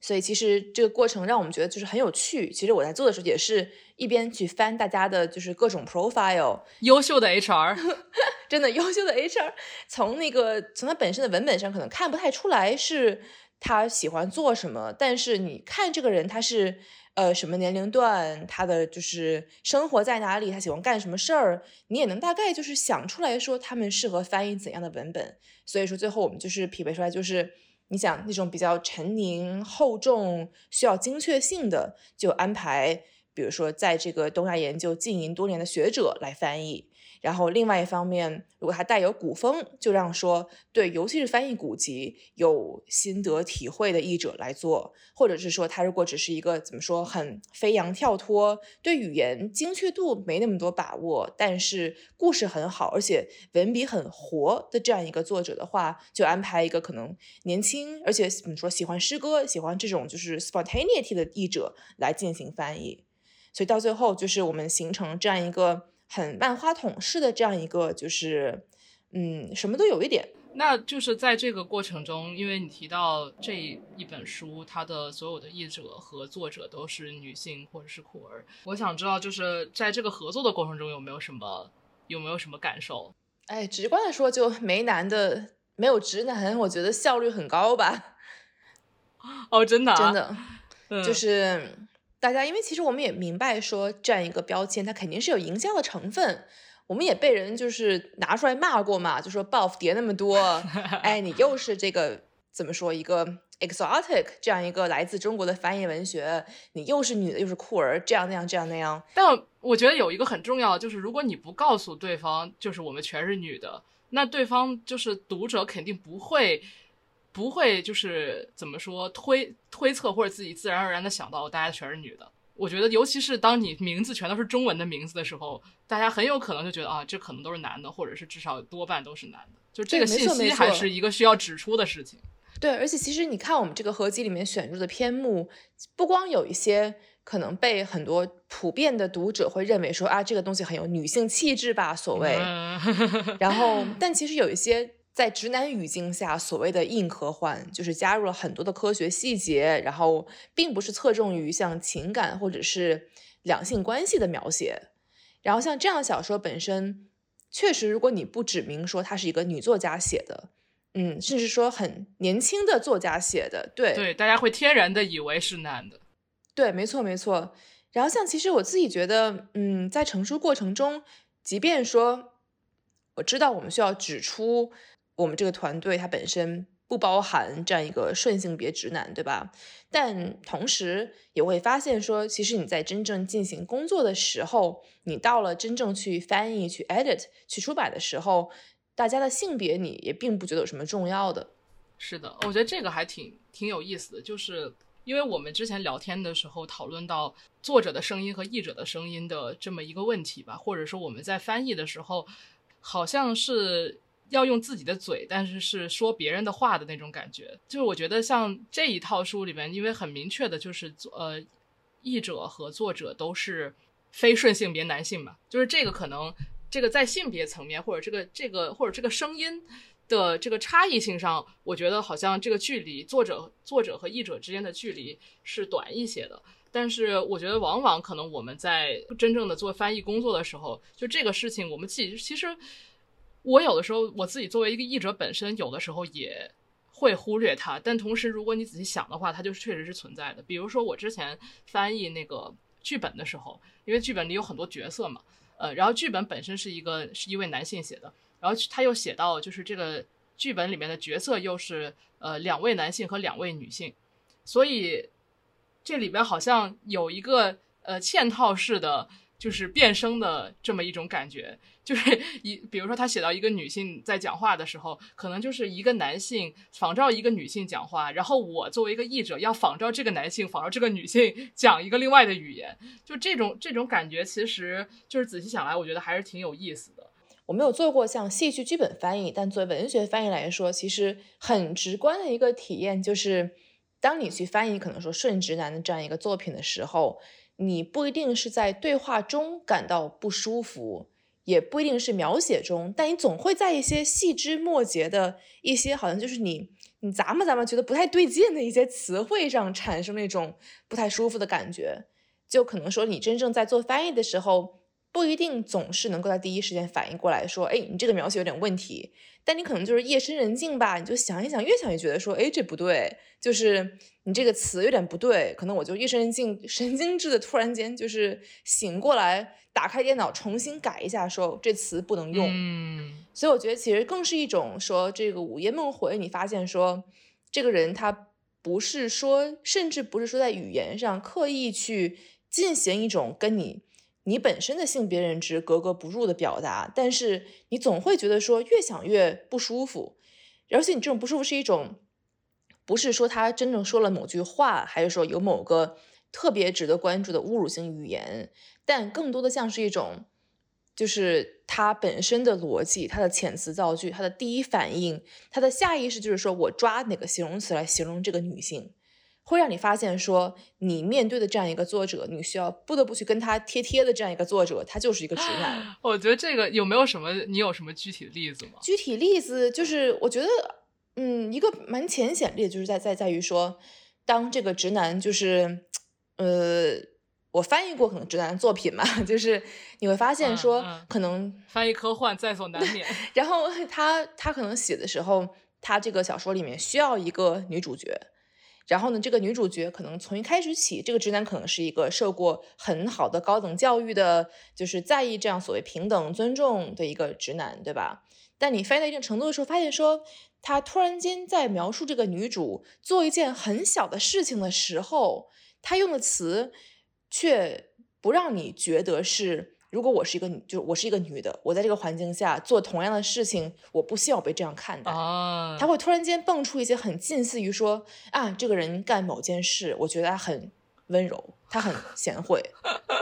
所以其实这个过程让我们觉得就是很有趣。其实我在做的时候也是一边去翻大家的就是各种 profile，优秀的 HR，真的优秀的 HR，从那个从他本身的文本上可能看不太出来是他喜欢做什么，但是你看这个人他是呃什么年龄段，他的就是生活在哪里，他喜欢干什么事儿，你也能大概就是想出来说他们适合翻译怎样的文本。所以说最后我们就是匹配出来就是。你想那种比较沉凝、厚重、需要精确性的，就安排，比如说在这个东亚研究经营多年的学者来翻译。然后另外一方面，如果它带有古风，就让说对，尤其是翻译古籍有心得体会的译者来做，或者是说他如果只是一个怎么说很飞扬跳脱，对语言精确度没那么多把握，但是故事很好，而且文笔很活的这样一个作者的话，就安排一个可能年轻，而且怎么说喜欢诗歌、喜欢这种就是 spontaneity 的译者来进行翻译。所以到最后，就是我们形成这样一个。很万花筒式的这样一个，就是，嗯，什么都有一点。那就是在这个过程中，因为你提到这一本书，它的所有的译者和作者都是女性或者是酷儿，我想知道，就是在这个合作的过程中有没有什么有没有什么感受？哎，直观的说，就没男的，没有直男，我觉得效率很高吧。哦，真的、啊，真的，嗯、就是。大家，因为其实我们也明白说，这样一个标签它肯定是有营销的成分。我们也被人就是拿出来骂过嘛，就说 buff 叠那么多，哎，你又是这个怎么说一个 exotic 这样一个来自中国的翻译文学，你又是女的又是酷儿，这样那样这样那样。但我觉得有一个很重要，就是如果你不告诉对方，就是我们全是女的，那对方就是读者肯定不会。不会就是怎么说推推测或者自己自然而然的想到大家全是女的。我觉得尤其是当你名字全都是中文的名字的时候，大家很有可能就觉得啊，这可能都是男的，或者是至少多半都是男的。就这个信息还是一个需要指出的事情。对，而且其实你看我们这个合集里面选入的篇目，不光有一些可能被很多普遍的读者会认为说啊，这个东西很有女性气质吧，所谓。嗯、然后，但其实有一些。在直男语境下，所谓的硬科幻就是加入了很多的科学细节，然后并不是侧重于像情感或者是两性关系的描写。然后像这样的小说本身，确实如果你不指明说它是一个女作家写的，嗯，甚至说很年轻的作家写的，对对，大家会天然的以为是男的。对，没错没错。然后像其实我自己觉得，嗯，在成书过程中，即便说我知道我们需要指出。我们这个团队它本身不包含这样一个顺性别直男，对吧？但同时也会发现说，其实你在真正进行工作的时候，你到了真正去翻译、去 edit、去出版的时候，大家的性别你也并不觉得有什么重要的。是的，我觉得这个还挺挺有意思的，就是因为我们之前聊天的时候讨论到作者的声音和译者的声音的这么一个问题吧，或者说我们在翻译的时候，好像是。要用自己的嘴，但是是说别人的话的那种感觉。就是我觉得像这一套书里面，因为很明确的就是呃，译者和作者都是非顺性别男性嘛，就是这个可能这个在性别层面或者这个这个或者这个声音的这个差异性上，我觉得好像这个距离作者作者和译者之间的距离是短一些的。但是我觉得往往可能我们在真正的做翻译工作的时候，就这个事情我们自己其实。我有的时候，我自己作为一个译者本身，有的时候也会忽略它。但同时，如果你仔细想的话，它就是确实是存在的。比如说，我之前翻译那个剧本的时候，因为剧本里有很多角色嘛，呃，然后剧本本身是一个是一位男性写的，然后他又写到就是这个剧本里面的角色又是呃两位男性和两位女性，所以这里边好像有一个呃嵌套式的。就是变声的这么一种感觉，就是 一，比如说他写到一个女性在讲话的时候，可能就是一个男性仿照一个女性讲话，然后我作为一个译者要仿照这个男性，仿照这个女性 讲一个另外的语言，就这种这种感觉，其实就是仔细想来，我觉得还是挺有意思的。我没有做过像戏剧剧本翻译，但作为文学翻译来说，其实很直观的一个体验就是，当你去翻译可能说顺直男的这样一个作品的时候。你不一定是在对话中感到不舒服，也不一定是描写中，但你总会在一些细枝末节的一些好像就是你你咂摸咂摸觉得不太对劲的一些词汇上产生那种不太舒服的感觉，就可能说你真正在做翻译的时候。不一定总是能够在第一时间反应过来，说，哎，你这个描写有点问题。但你可能就是夜深人静吧，你就想一想，越想越觉得说，哎，这不对，就是你这个词有点不对。可能我就夜深人静，神经质的突然间就是醒过来，打开电脑重新改一下，说这词不能用。嗯，所以我觉得其实更是一种说，这个午夜梦回，你发现说，这个人他不是说，甚至不是说在语言上刻意去进行一种跟你。你本身的性别认知格格不入的表达，但是你总会觉得说越想越不舒服，而且你这种不舒服是一种，不是说他真正说了某句话，还是说有某个特别值得关注的侮辱性语言，但更多的像是一种，就是他本身的逻辑，他的遣词造句，他的第一反应，他的下意识就是说我抓哪个形容词来形容这个女性。会让你发现，说你面对的这样一个作者，你需要不得不去跟他贴贴的这样一个作者，他就是一个直男。我觉得这个有没有什么？你有什么具体的例子吗？具体例子就是，我觉得，嗯，一个蛮浅显例子，就是在在在于说，当这个直男就是，呃，我翻译过可能直男作品嘛，就是你会发现说，可能翻译科幻在所难免。然后他他可能写的时候，他这个小说里面需要一个女主角。然后呢，这个女主角可能从一开始起，这个直男可能是一个受过很好的高等教育的，就是在意这样所谓平等尊重的一个直男，对吧？但你翻到一定程度的时候，发现说他突然间在描述这个女主做一件很小的事情的时候，他用的词却不让你觉得是。如果我是一个女，就是我是一个女的，我在这个环境下做同样的事情，我不希望被这样看待。啊，他会突然间蹦出一些很近似于说啊，这个人干某件事，我觉得他很温柔，他很贤惠。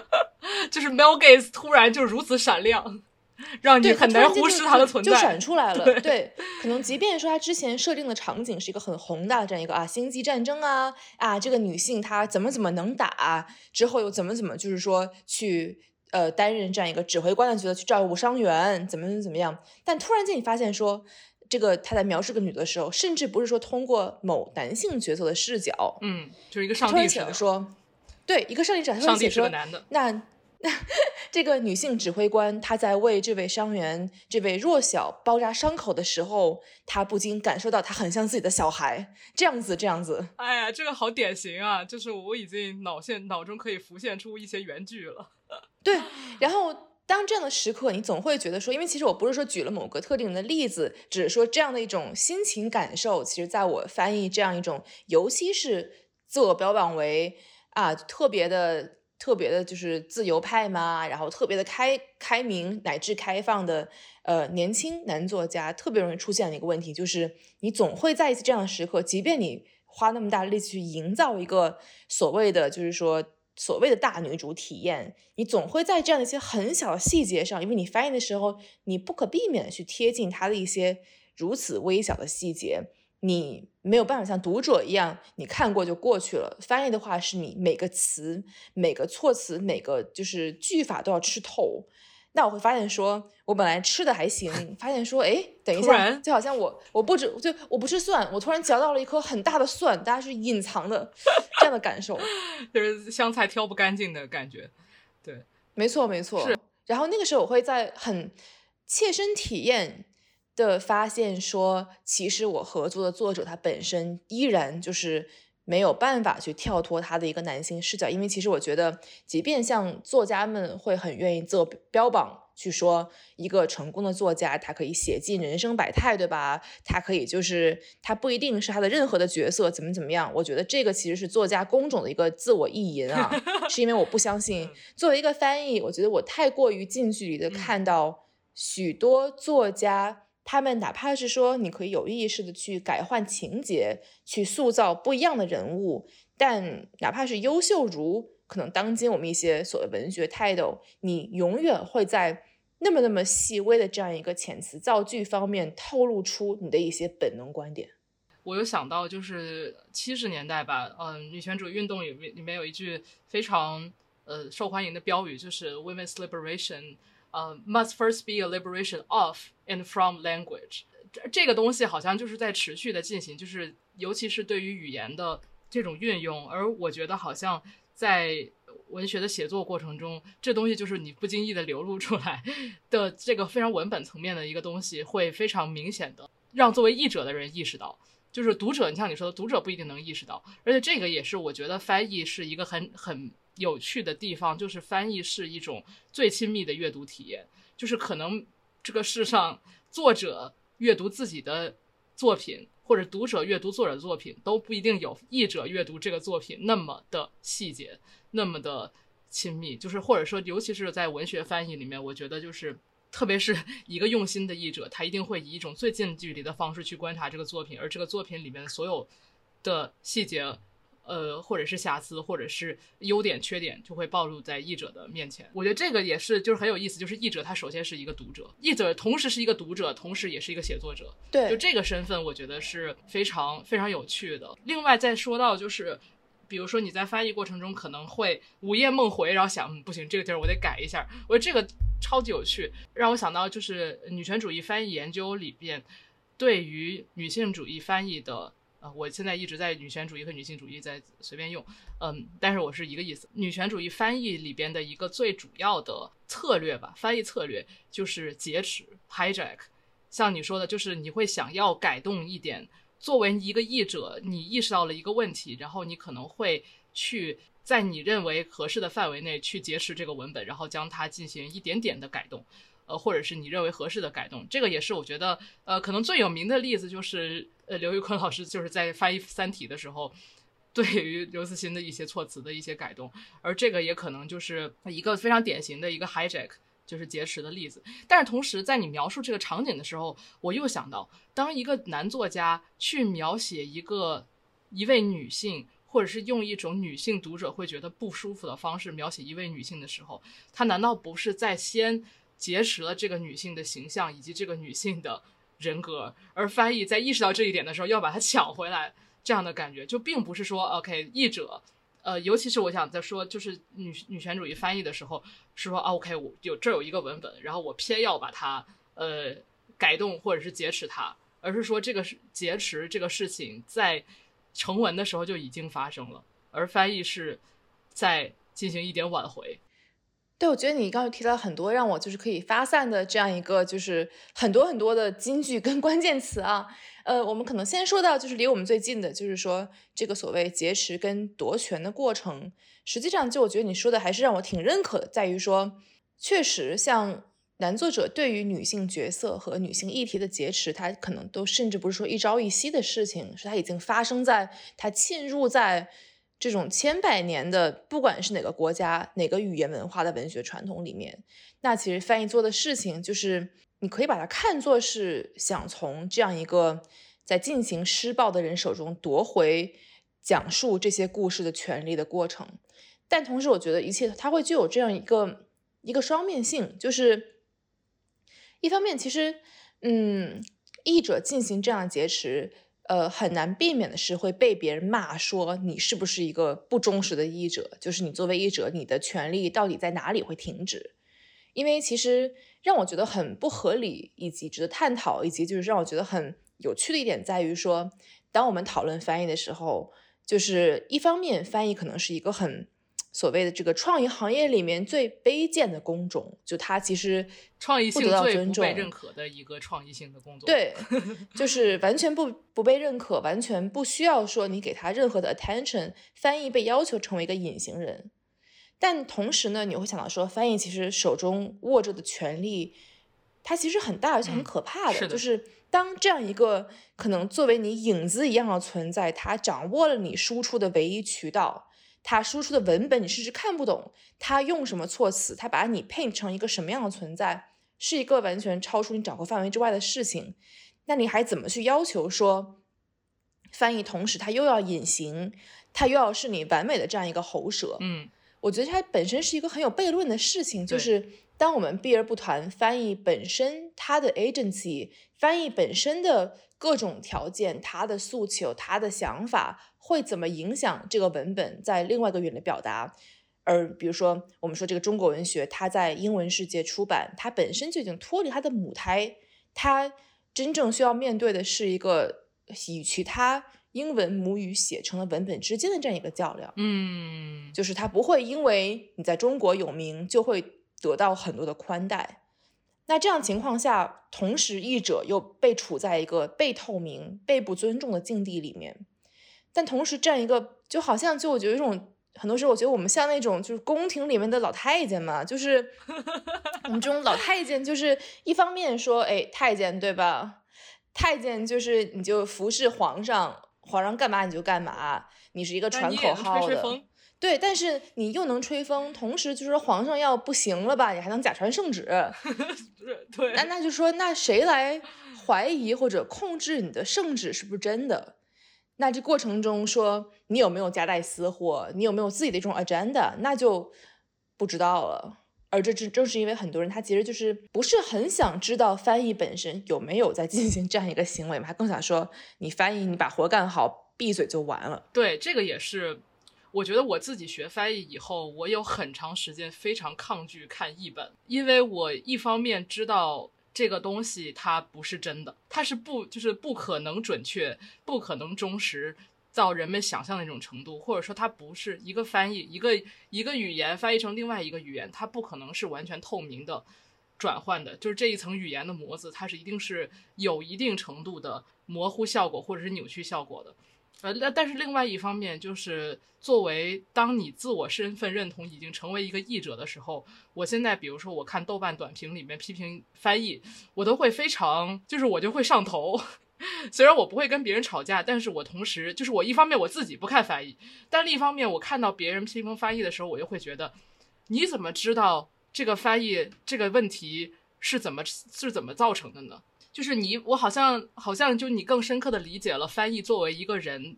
就是 Mel Gates 突然就如此闪亮，让你很难忽视他的存在，就闪出来了。对，可能即便说他之前设定的场景是一个很宏大的这样一个啊，星际战争啊啊，这个女性她怎么怎么能打，之后又怎么怎么就是说去。呃，担任这样一个指挥官的角色去照顾伤员，怎么怎么样？但突然间你发现说，这个他在描述个女的时候，甚至不是说通过某男性角色的视角，嗯，就是一个上帝视角说，对，一个上帝者，上帝是个男的。那那这个女性指挥官，她在为这位伤员、这位弱小包扎伤口的时候，她不禁感受到她很像自己的小孩，这样子，这样子。哎呀，这个好典型啊！就是我已经脑现脑中可以浮现出一些原句了。对，然后当这样的时刻，你总会觉得说，因为其实我不是说举了某个特定的例子，只是说这样的一种心情感受，其实在我翻译这样一种，尤其是自我标榜为啊特别的、特别的，就是自由派嘛，然后特别的开开明乃至开放的呃年轻男作家，特别容易出现的一个问题，就是你总会在一次这样的时刻，即便你花那么大力气去营造一个所谓的，就是说。所谓的大女主体验，你总会在这样的一些很小的细节上，因为你翻译的时候，你不可避免的去贴近它的一些如此微小的细节，你没有办法像读者一样，你看过就过去了。翻译的话，是你每个词、每个措辞、每个就是句法都要吃透。那我会发现，说我本来吃的还行，发现说，哎，等一下，就好像我我不止就我不吃蒜，我突然嚼到了一颗很大的蒜，大家是隐藏的 这样的感受，就是香菜挑不干净的感觉。对，没错没错。是。然后那个时候，我会在很切身体验的发现，说其实我合作的作者他本身依然就是。没有办法去跳脱他的一个男性视角，因为其实我觉得，即便像作家们会很愿意做标榜，去说一个成功的作家，他可以写尽人生百态，对吧？他可以就是他不一定是他的任何的角色怎么怎么样。我觉得这个其实是作家工种的一个自我意淫啊，是因为我不相信，作为一个翻译，我觉得我太过于近距离的看到许多作家。他们哪怕是说，你可以有意识的去改换情节，去塑造不一样的人物，但哪怕是优秀如可能当今我们一些所谓文学泰斗，你永远会在那么那么细微的这样一个遣词造句方面透露出你的一些本能观点。我有想到，就是七十年代吧，嗯，女权主义运动里面里面有一句非常呃受欢迎的标语，就是 “Women's Liberation”。呃，must first be a liberation of and from language。这这个东西好像就是在持续的进行，就是尤其是对于语言的这种运用，而我觉得好像在文学的写作过程中，这东西就是你不经意的流露出来的这个非常文本层面的一个东西，会非常明显的让作为译者的人意识到。就是读者，你像你说的，读者不一定能意识到，而且这个也是我觉得翻译是一个很很有趣的地方，就是翻译是一种最亲密的阅读体验，就是可能这个世上作者阅读自己的作品，或者读者阅读作者作品，都不一定有译者阅读这个作品那么的细节，那么的亲密，就是或者说，尤其是在文学翻译里面，我觉得就是。特别是一个用心的译者，他一定会以一种最近距离的方式去观察这个作品，而这个作品里面所有的细节，呃，或者是瑕疵，或者是优点、缺点，就会暴露在译者的面前。我觉得这个也是，就是很有意思。就是译者他首先是一个读者，译者同时是一个读者，同时也是一个写作者。对，就这个身份，我觉得是非常非常有趣的。另外，再说到就是。比如说你在翻译过程中可能会午夜梦回，然后想，嗯，不行，这个地儿我得改一下。我觉得这个超级有趣，让我想到就是女权主义翻译研究里边，对于女性主义翻译的，呃，我现在一直在女权主义和女性主义在随便用，嗯，但是我是一个意思。女权主义翻译里边的一个最主要的策略吧，翻译策略就是劫持 （hijack）。像你说的，就是你会想要改动一点。作为一个译者，你意识到了一个问题，然后你可能会去在你认为合适的范围内去劫持这个文本，然后将它进行一点点的改动，呃，或者是你认为合适的改动。这个也是我觉得，呃，可能最有名的例子就是呃刘玉坤老师就是在翻译《三体》的时候，对于刘慈欣的一些措辞的一些改动，而这个也可能就是一个非常典型的一个 hijack。就是劫持的例子，但是同时在你描述这个场景的时候，我又想到，当一个男作家去描写一个一位女性，或者是用一种女性读者会觉得不舒服的方式描写一位女性的时候，他难道不是在先劫持了这个女性的形象以及这个女性的人格，而翻译在意识到这一点的时候要把它抢回来？这样的感觉就并不是说，OK，译者。呃，尤其是我想在说，就是女女权主义翻译的时候，是说，OK，我有这有一个文本，然后我偏要把它呃改动或者是劫持它，而是说这个劫持这个事情在成文的时候就已经发生了，而翻译是在进行一点挽回。对，我觉得你刚才提到很多让我就是可以发散的这样一个，就是很多很多的金句跟关键词啊。呃，我们可能先说到就是离我们最近的，就是说这个所谓劫持跟夺权的过程。实际上，就我觉得你说的还是让我挺认可的，在于说，确实像男作者对于女性角色和女性议题的劫持，他可能都甚至不是说一朝一夕的事情，是他已经发生在他浸入在。这种千百年的，不管是哪个国家、哪个语言文化的文学传统里面，那其实翻译做的事情，就是你可以把它看作是想从这样一个在进行施暴的人手中夺回讲述这些故事的权利的过程。但同时，我觉得一切它会具有这样一个一个双面性，就是一方面，其实，嗯，译者进行这样劫持。呃，很难避免的是会被别人骂说你是不是一个不忠实的译者？就是你作为译者，你的权利到底在哪里会停止？因为其实让我觉得很不合理，以及值得探讨，以及就是让我觉得很有趣的一点在于说，当我们讨论翻译的时候，就是一方面翻译可能是一个很。所谓的这个创意行业里面最卑贱的工种，就它其实创意性最不被认可的一个创意性的工作，对，就 是完全不不被认可，完全不需要说你给他任何的 attention。翻译被要求成为一个隐形人，但同时呢，你会想到说，翻译其实手中握着的权力，它其实很大而且很可怕的，就是当这样一个可能作为你影子一样的存在，它掌握了你输出的唯一渠道。他输出的文本你甚至看不懂，他用什么措辞，他把你配成一个什么样的存在，是一个完全超出你掌控范围之外的事情。那你还怎么去要求说翻译同时他又要隐形，他又要是你完美的这样一个喉舌？嗯，我觉得它本身是一个很有悖论的事情，就是当我们避而不谈翻译本身它的 agency，翻译本身的各种条件，它的诉求，它的想法。会怎么影响这个文本在另外一个语言的表达？而比如说，我们说这个中国文学，它在英文世界出版，它本身就已经脱离它的母胎，它真正需要面对的是一个与其他英文母语写成了文本之间的这样一个较量。嗯，就是他不会因为你在中国有名就会得到很多的宽待。那这样情况下，同时译者又被处在一个被透明、被不尊重的境地里面，但同时这样一个就好像就我觉得一种很多时候，我觉得我们像那种就是宫廷里面的老太监嘛，就是 我们这种老太监，就是一方面说，哎，太监对吧？太监就是你就服侍皇上，皇上干嘛你就干嘛，你是一个传口号的。对，但是你又能吹风，同时就是皇上要不行了吧，你还能假传圣旨。对，那那就说，那谁来怀疑或者控制你的圣旨是不是真的？那这过程中说你有没有夹带私货，你有没有自己的一种 agenda，那就不知道了。而这正正是因为很多人他其实就是不是很想知道翻译本身有没有在进行这样一个行为嘛，他更想说你翻译你把活干好，闭嘴就完了。对，这个也是。我觉得我自己学翻译以后，我有很长时间非常抗拒看译本，因为我一方面知道这个东西它不是真的，它是不就是不可能准确、不可能忠实到人们想象的那种程度，或者说它不是一个翻译一个一个语言翻译成另外一个语言，它不可能是完全透明的转换的，就是这一层语言的模子，它是一定是有一定程度的模糊效果或者是扭曲效果的。呃，那但是另外一方面，就是作为当你自我身份认同已经成为一个译者的时候，我现在比如说我看豆瓣短评里面批评翻译，我都会非常，就是我就会上头。虽然我不会跟别人吵架，但是我同时就是我一方面我自己不看翻译，但另一方面我看到别人批评翻译的时候，我又会觉得，你怎么知道这个翻译这个问题是怎么是怎么造成的呢？就是你，我好像好像就你更深刻的理解了翻译作为一个人，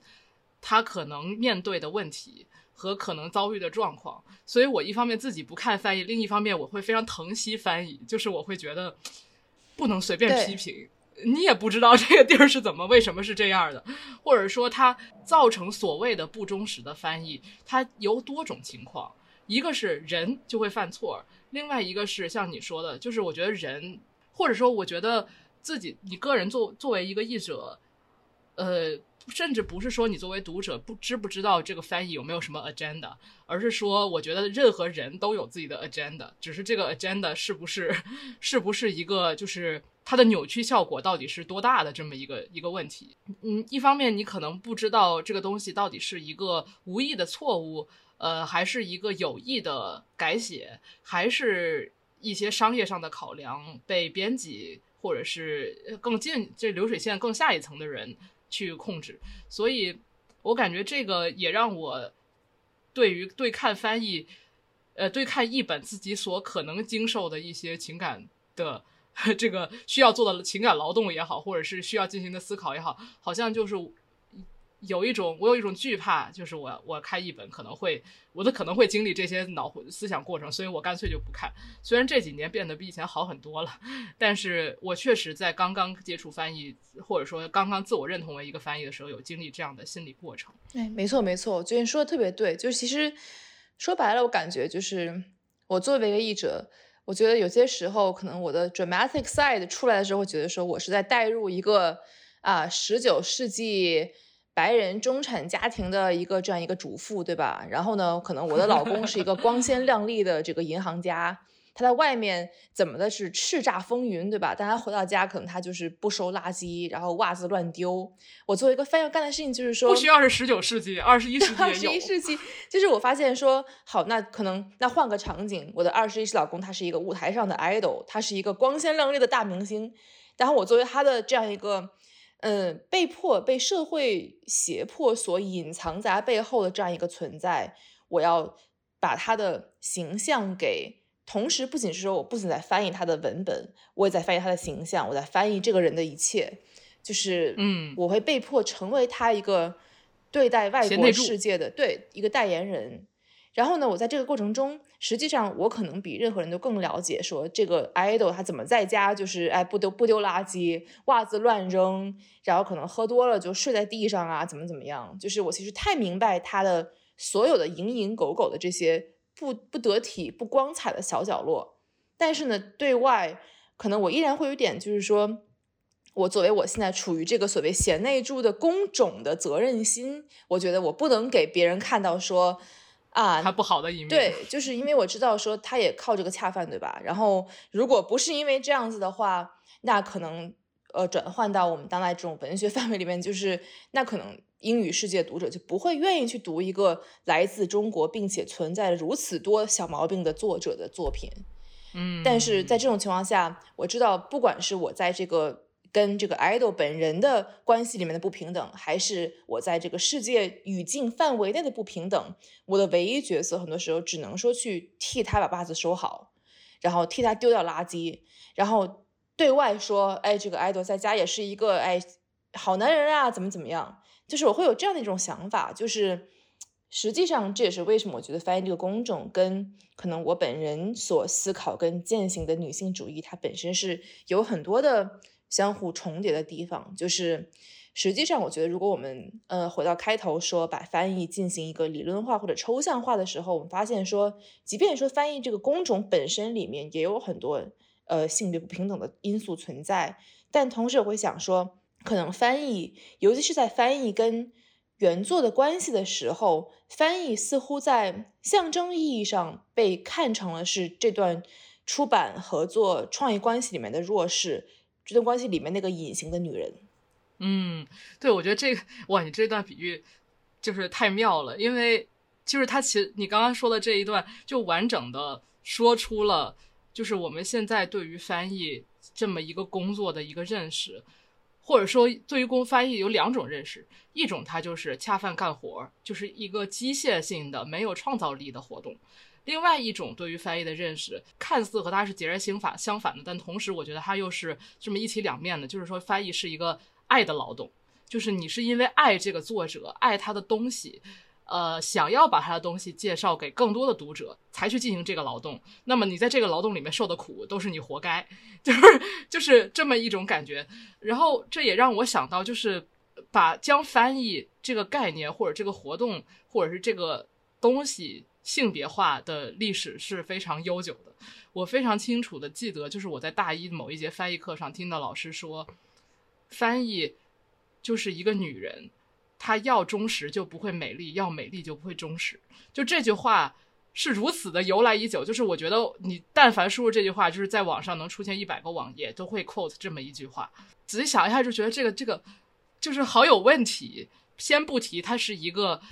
他可能面对的问题和可能遭遇的状况。所以我一方面自己不看翻译，另一方面我会非常疼惜翻译，就是我会觉得不能随便批评。你也不知道这个地儿是怎么为什么是这样的，或者说它造成所谓的不忠实的翻译，它有多种情况。一个是人就会犯错，另外一个是像你说的，就是我觉得人，或者说我觉得。自己，你个人作作为一个译者，呃，甚至不是说你作为读者不知不知道这个翻译有没有什么 agenda，而是说，我觉得任何人都有自己的 agenda，只是这个 agenda 是不是是不是一个就是它的扭曲效果到底是多大的这么一个一个问题。嗯，一方面你可能不知道这个东西到底是一个无意的错误，呃，还是一个有意的改写，还是一些商业上的考量被编辑。或者是更近这流水线更下一层的人去控制，所以我感觉这个也让我对于对看翻译，呃，对看译本自己所可能经受的一些情感的 这个需要做的情感劳动也好，或者是需要进行的思考也好，好像就是。有一种，我有一种惧怕，就是我我看一本可能会，我的可能会经历这些脑思想过程，所以我干脆就不看。虽然这几年变得比以前好很多了，但是我确实在刚刚接触翻译，或者说刚刚自我认同为一个翻译的时候，有经历这样的心理过程。哎，没错没错，我觉得你说的特别对。就是其实说白了，我感觉就是我作为一个译者，我觉得有些时候可能我的 dramatic side 出来的时候，会觉得说我是在带入一个啊十九世纪。白人中产家庭的一个这样一个主妇，对吧？然后呢，可能我的老公是一个光鲜亮丽的这个银行家，他在外面怎么的是叱咤风云，对吧？但他回到家，可能他就是不收垃圾，然后袜子乱丢。我作为一个翻译干的事情就是说，不需要是十九世纪，二十一世纪二十一世纪，就是我发现说，好，那可能那换个场景，我的二十一世老公他是一个舞台上的 idol，他是一个光鲜亮丽的大明星，然后我作为他的这样一个。嗯，被迫被社会胁迫所隐藏在背后的这样一个存在，我要把他的形象给，同时不仅是说我不仅在翻译他的文本，我也在翻译他的形象，我在翻译这个人的一切，就是嗯，我会被迫成为他一个对待外国世界的对一个代言人。然后呢，我在这个过程中，实际上我可能比任何人都更了解，说这个 idol 他怎么在家就是哎不丢不丢垃圾，袜子乱扔，然后可能喝多了就睡在地上啊，怎么怎么样？就是我其实太明白他的所有的蝇营狗苟的这些不不得体、不光彩的小角落。但是呢，对外可能我依然会有点就是说，我作为我现在处于这个所谓贤内助的工种的责任心，我觉得我不能给别人看到说啊，他不好的一面。对，就是因为我知道说他也靠这个恰饭，对吧？然后如果不是因为这样子的话，那可能呃转换到我们当代这种文学范围里面，就是那可能英语世界读者就不会愿意去读一个来自中国并且存在如此多小毛病的作者的作品。嗯，但是在这种情况下，我知道不管是我在这个。跟这个 idol 本人的关系里面的不平等，还是我在这个世界语境范围内的不平等，我的唯一角色很多时候只能说去替他把袜子收好，然后替他丢掉垃圾，然后对外说，哎，这个 idol 在家也是一个哎好男人啊，怎么怎么样，就是我会有这样的一种想法，就是实际上这也是为什么我觉得翻译这个工种跟可能我本人所思考跟践行的女性主义，它本身是有很多的。相互重叠的地方，就是实际上，我觉得如果我们呃回到开头说把翻译进行一个理论化或者抽象化的时候，我们发现说，即便说翻译这个工种本身里面也有很多呃性别不平等的因素存在，但同时我会想说，可能翻译，尤其是在翻译跟原作的关系的时候，翻译似乎在象征意义上被看成了是这段出版合作创意关系里面的弱势。这段关系里面那个隐形的女人，嗯，对，我觉得这个哇，你这段比喻就是太妙了，因为就是他其实你刚刚说的这一段，就完整的说出了，就是我们现在对于翻译这么一个工作的一个认识，或者说对于工翻译有两种认识，一种它就是恰饭干活，就是一个机械性的没有创造力的活动。另外一种对于翻译的认识，看似和它是截然相反相反的，但同时我觉得它又是这么一体两面的。就是说，翻译是一个爱的劳动，就是你是因为爱这个作者，爱他的东西，呃，想要把他的东西介绍给更多的读者，才去进行这个劳动。那么你在这个劳动里面受的苦，都是你活该，就是就是这么一种感觉。然后这也让我想到，就是把将翻译这个概念，或者这个活动，或者是这个东西。性别化的历史是非常悠久的。我非常清楚的记得，就是我在大一某一节翻译课上听到老师说，翻译就是一个女人，她要忠实就不会美丽，要美丽就不会忠实。就这句话是如此的由来已久。就是我觉得你但凡输入这句话，就是在网上能出现一百个网页都会 quote 这么一句话。仔细想一下，就觉得这个这个就是好有问题。先不提它是一个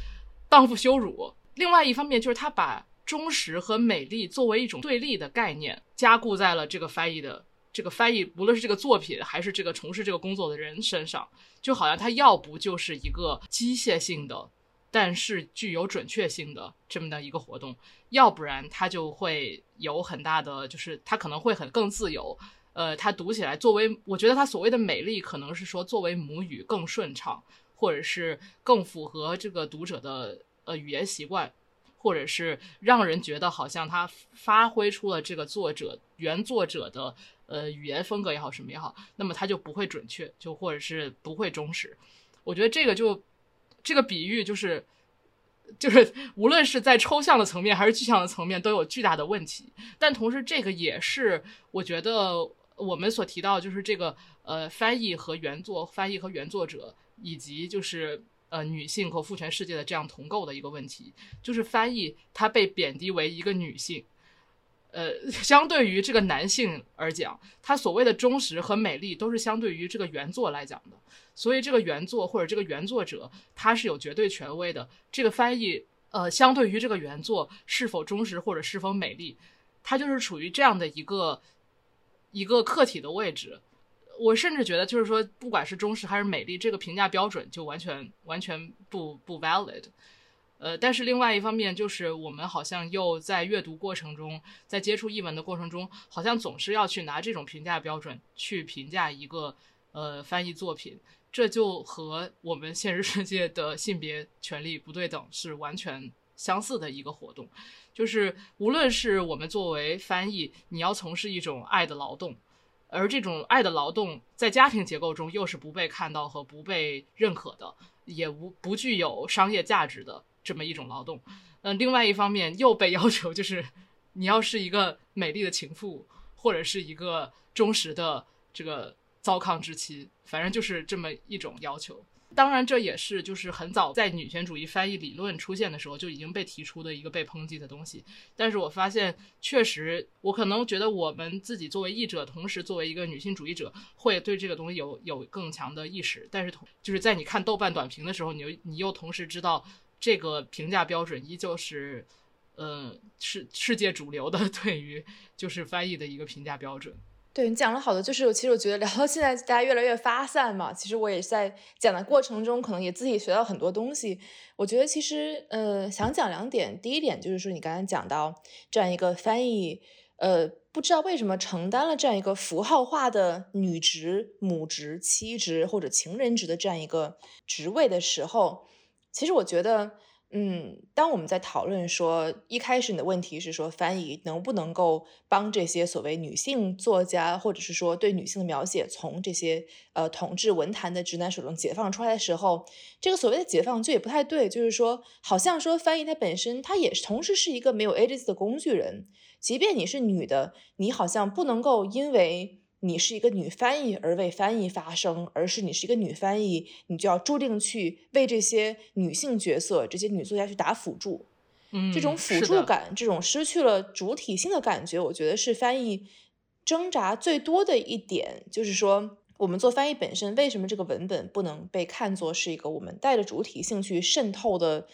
荡妇羞辱。另外一方面，就是他把忠实和美丽作为一种对立的概念加固在了这个翻译的这个翻译，无论是这个作品还是这个从事这个工作的人身上，就好像他要不就是一个机械性的，但是具有准确性的这么的一个活动，要不然他就会有很大的，就是他可能会很更自由。呃，他读起来作为，我觉得他所谓的美丽，可能是说作为母语更顺畅，或者是更符合这个读者的。呃，语言习惯，或者是让人觉得好像他发挥出了这个作者原作者的呃语言风格也好，什么也好，那么他就不会准确，就或者是不会忠实。我觉得这个就这个比喻就是就是无论是在抽象的层面还是具象的层面都有巨大的问题。但同时，这个也是我觉得我们所提到就是这个呃翻译和原作、翻译和原作者以及就是。呃，女性和父权世界的这样同构的一个问题，就是翻译它被贬低为一个女性，呃，相对于这个男性而讲，他所谓的忠实和美丽都是相对于这个原作来讲的，所以这个原作或者这个原作者他是有绝对权威的。这个翻译，呃，相对于这个原作是否忠实或者是否美丽，它就是处于这样的一个一个客体的位置。我甚至觉得，就是说，不管是中式还是美丽，这个评价标准就完全完全不不 valid。呃，但是另外一方面，就是我们好像又在阅读过程中，在接触译文的过程中，好像总是要去拿这种评价标准去评价一个呃翻译作品，这就和我们现实世界的性别权利不对等是完全相似的一个活动。就是无论是我们作为翻译，你要从事一种爱的劳动。而这种爱的劳动在家庭结构中又是不被看到和不被认可的，也无不具有商业价值的这么一种劳动。嗯，另外一方面又被要求就是你要是一个美丽的情妇，或者是一个忠实的这个糟糠之妻，反正就是这么一种要求。当然，这也是就是很早在女权主义翻译理论出现的时候就已经被提出的一个被抨击的东西。但是我发现，确实，我可能觉得我们自己作为译者，同时作为一个女性主义者，会对这个东西有有更强的意识。但是同就是在你看豆瓣短评的时候，你又你又同时知道这个评价标准依旧是，呃，世世界主流的 对于就是翻译的一个评价标准。对你讲了好多，就是其实我觉得聊到现在，大家越来越发散嘛。其实我也在讲的过程中，可能也自己学到很多东西。我觉得其实，呃，想讲两点。第一点就是说，你刚才讲到这样一个翻译，呃，不知道为什么承担了这样一个符号化的女职、母职、妻职或者情人职的这样一个职位的时候，其实我觉得。嗯，当我们在讨论说一开始你的问题是说翻译能不能够帮这些所谓女性作家，或者是说对女性的描写从这些呃统治文坛的直男手中解放出来的时候，这个所谓的解放就也不太对，就是说好像说翻译它本身它也同时是一个没有 age 的工具人，即便你是女的，你好像不能够因为。你是一个女翻译而为翻译发声，而是你是一个女翻译，你就要注定去为这些女性角色、这些女作家去打辅助。嗯，这种辅助感，这种失去了主体性的感觉，我觉得是翻译挣扎最多的一点。就是说，我们做翻译本身，为什么这个文本不能被看作是一个我们带着主体性去渗透的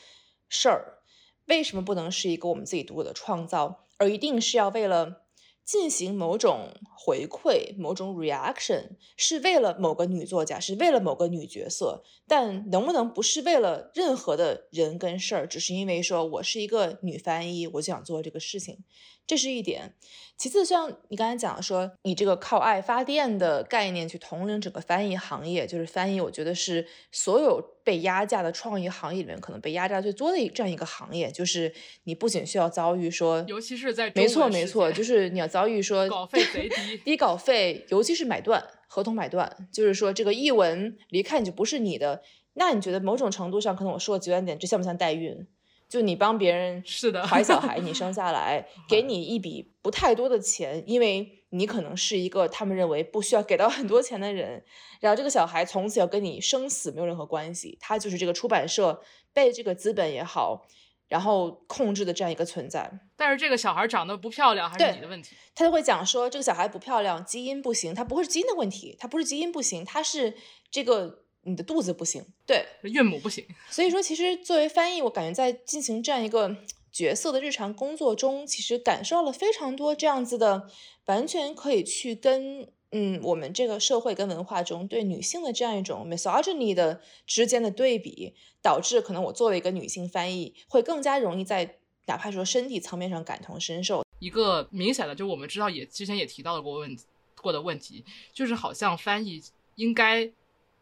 事儿？为什么不能是一个我们自己独有的创造，而一定是要为了？进行某种回馈，某种 reaction，是为了某个女作家，是为了某个女角色，但能不能不是为了任何的人跟事儿，只是因为说我是一个女翻译，我就想做这个事情。这是一点，其次，像你刚才讲说，以这个靠爱发电的概念去统领整个翻译行业，就是翻译，我觉得是所有被压价的创意行业里面可能被压榨最多的这样一个行业。就是你不仅需要遭遇说，尤其是在没错没错，就是你要遭遇说稿费贼低，低稿费，尤其是买断合同买断，就是说这个译文离开你就不是你的，那你觉得某种程度上，可能我说的极端点，这像不像代孕？就你帮别人是的怀小孩，你生下来，给你一笔不太多的钱，因为你可能是一个他们认为不需要给到很多钱的人，然后这个小孩从此要跟你生死没有任何关系，他就是这个出版社被这个资本也好，然后控制的这样一个存在。但是这个小孩长得不漂亮还是你的问题？他就会讲说这个小孩不漂亮，基因不行，他不会是基因的问题，他不是基因不行，他是这个。你的肚子不行，对，岳母不行。所以说，其实作为翻译，我感觉在进行这样一个角色的日常工作中，其实感受了非常多这样子的，完全可以去跟嗯我们这个社会跟文化中对女性的这样一种 misogyny 的之间的对比，导致可能我作为一个女性翻译，会更加容易在哪怕说身体层面上感同身受。一个明显的，就我们知道也之前也提到过问过的问题，就是好像翻译应该。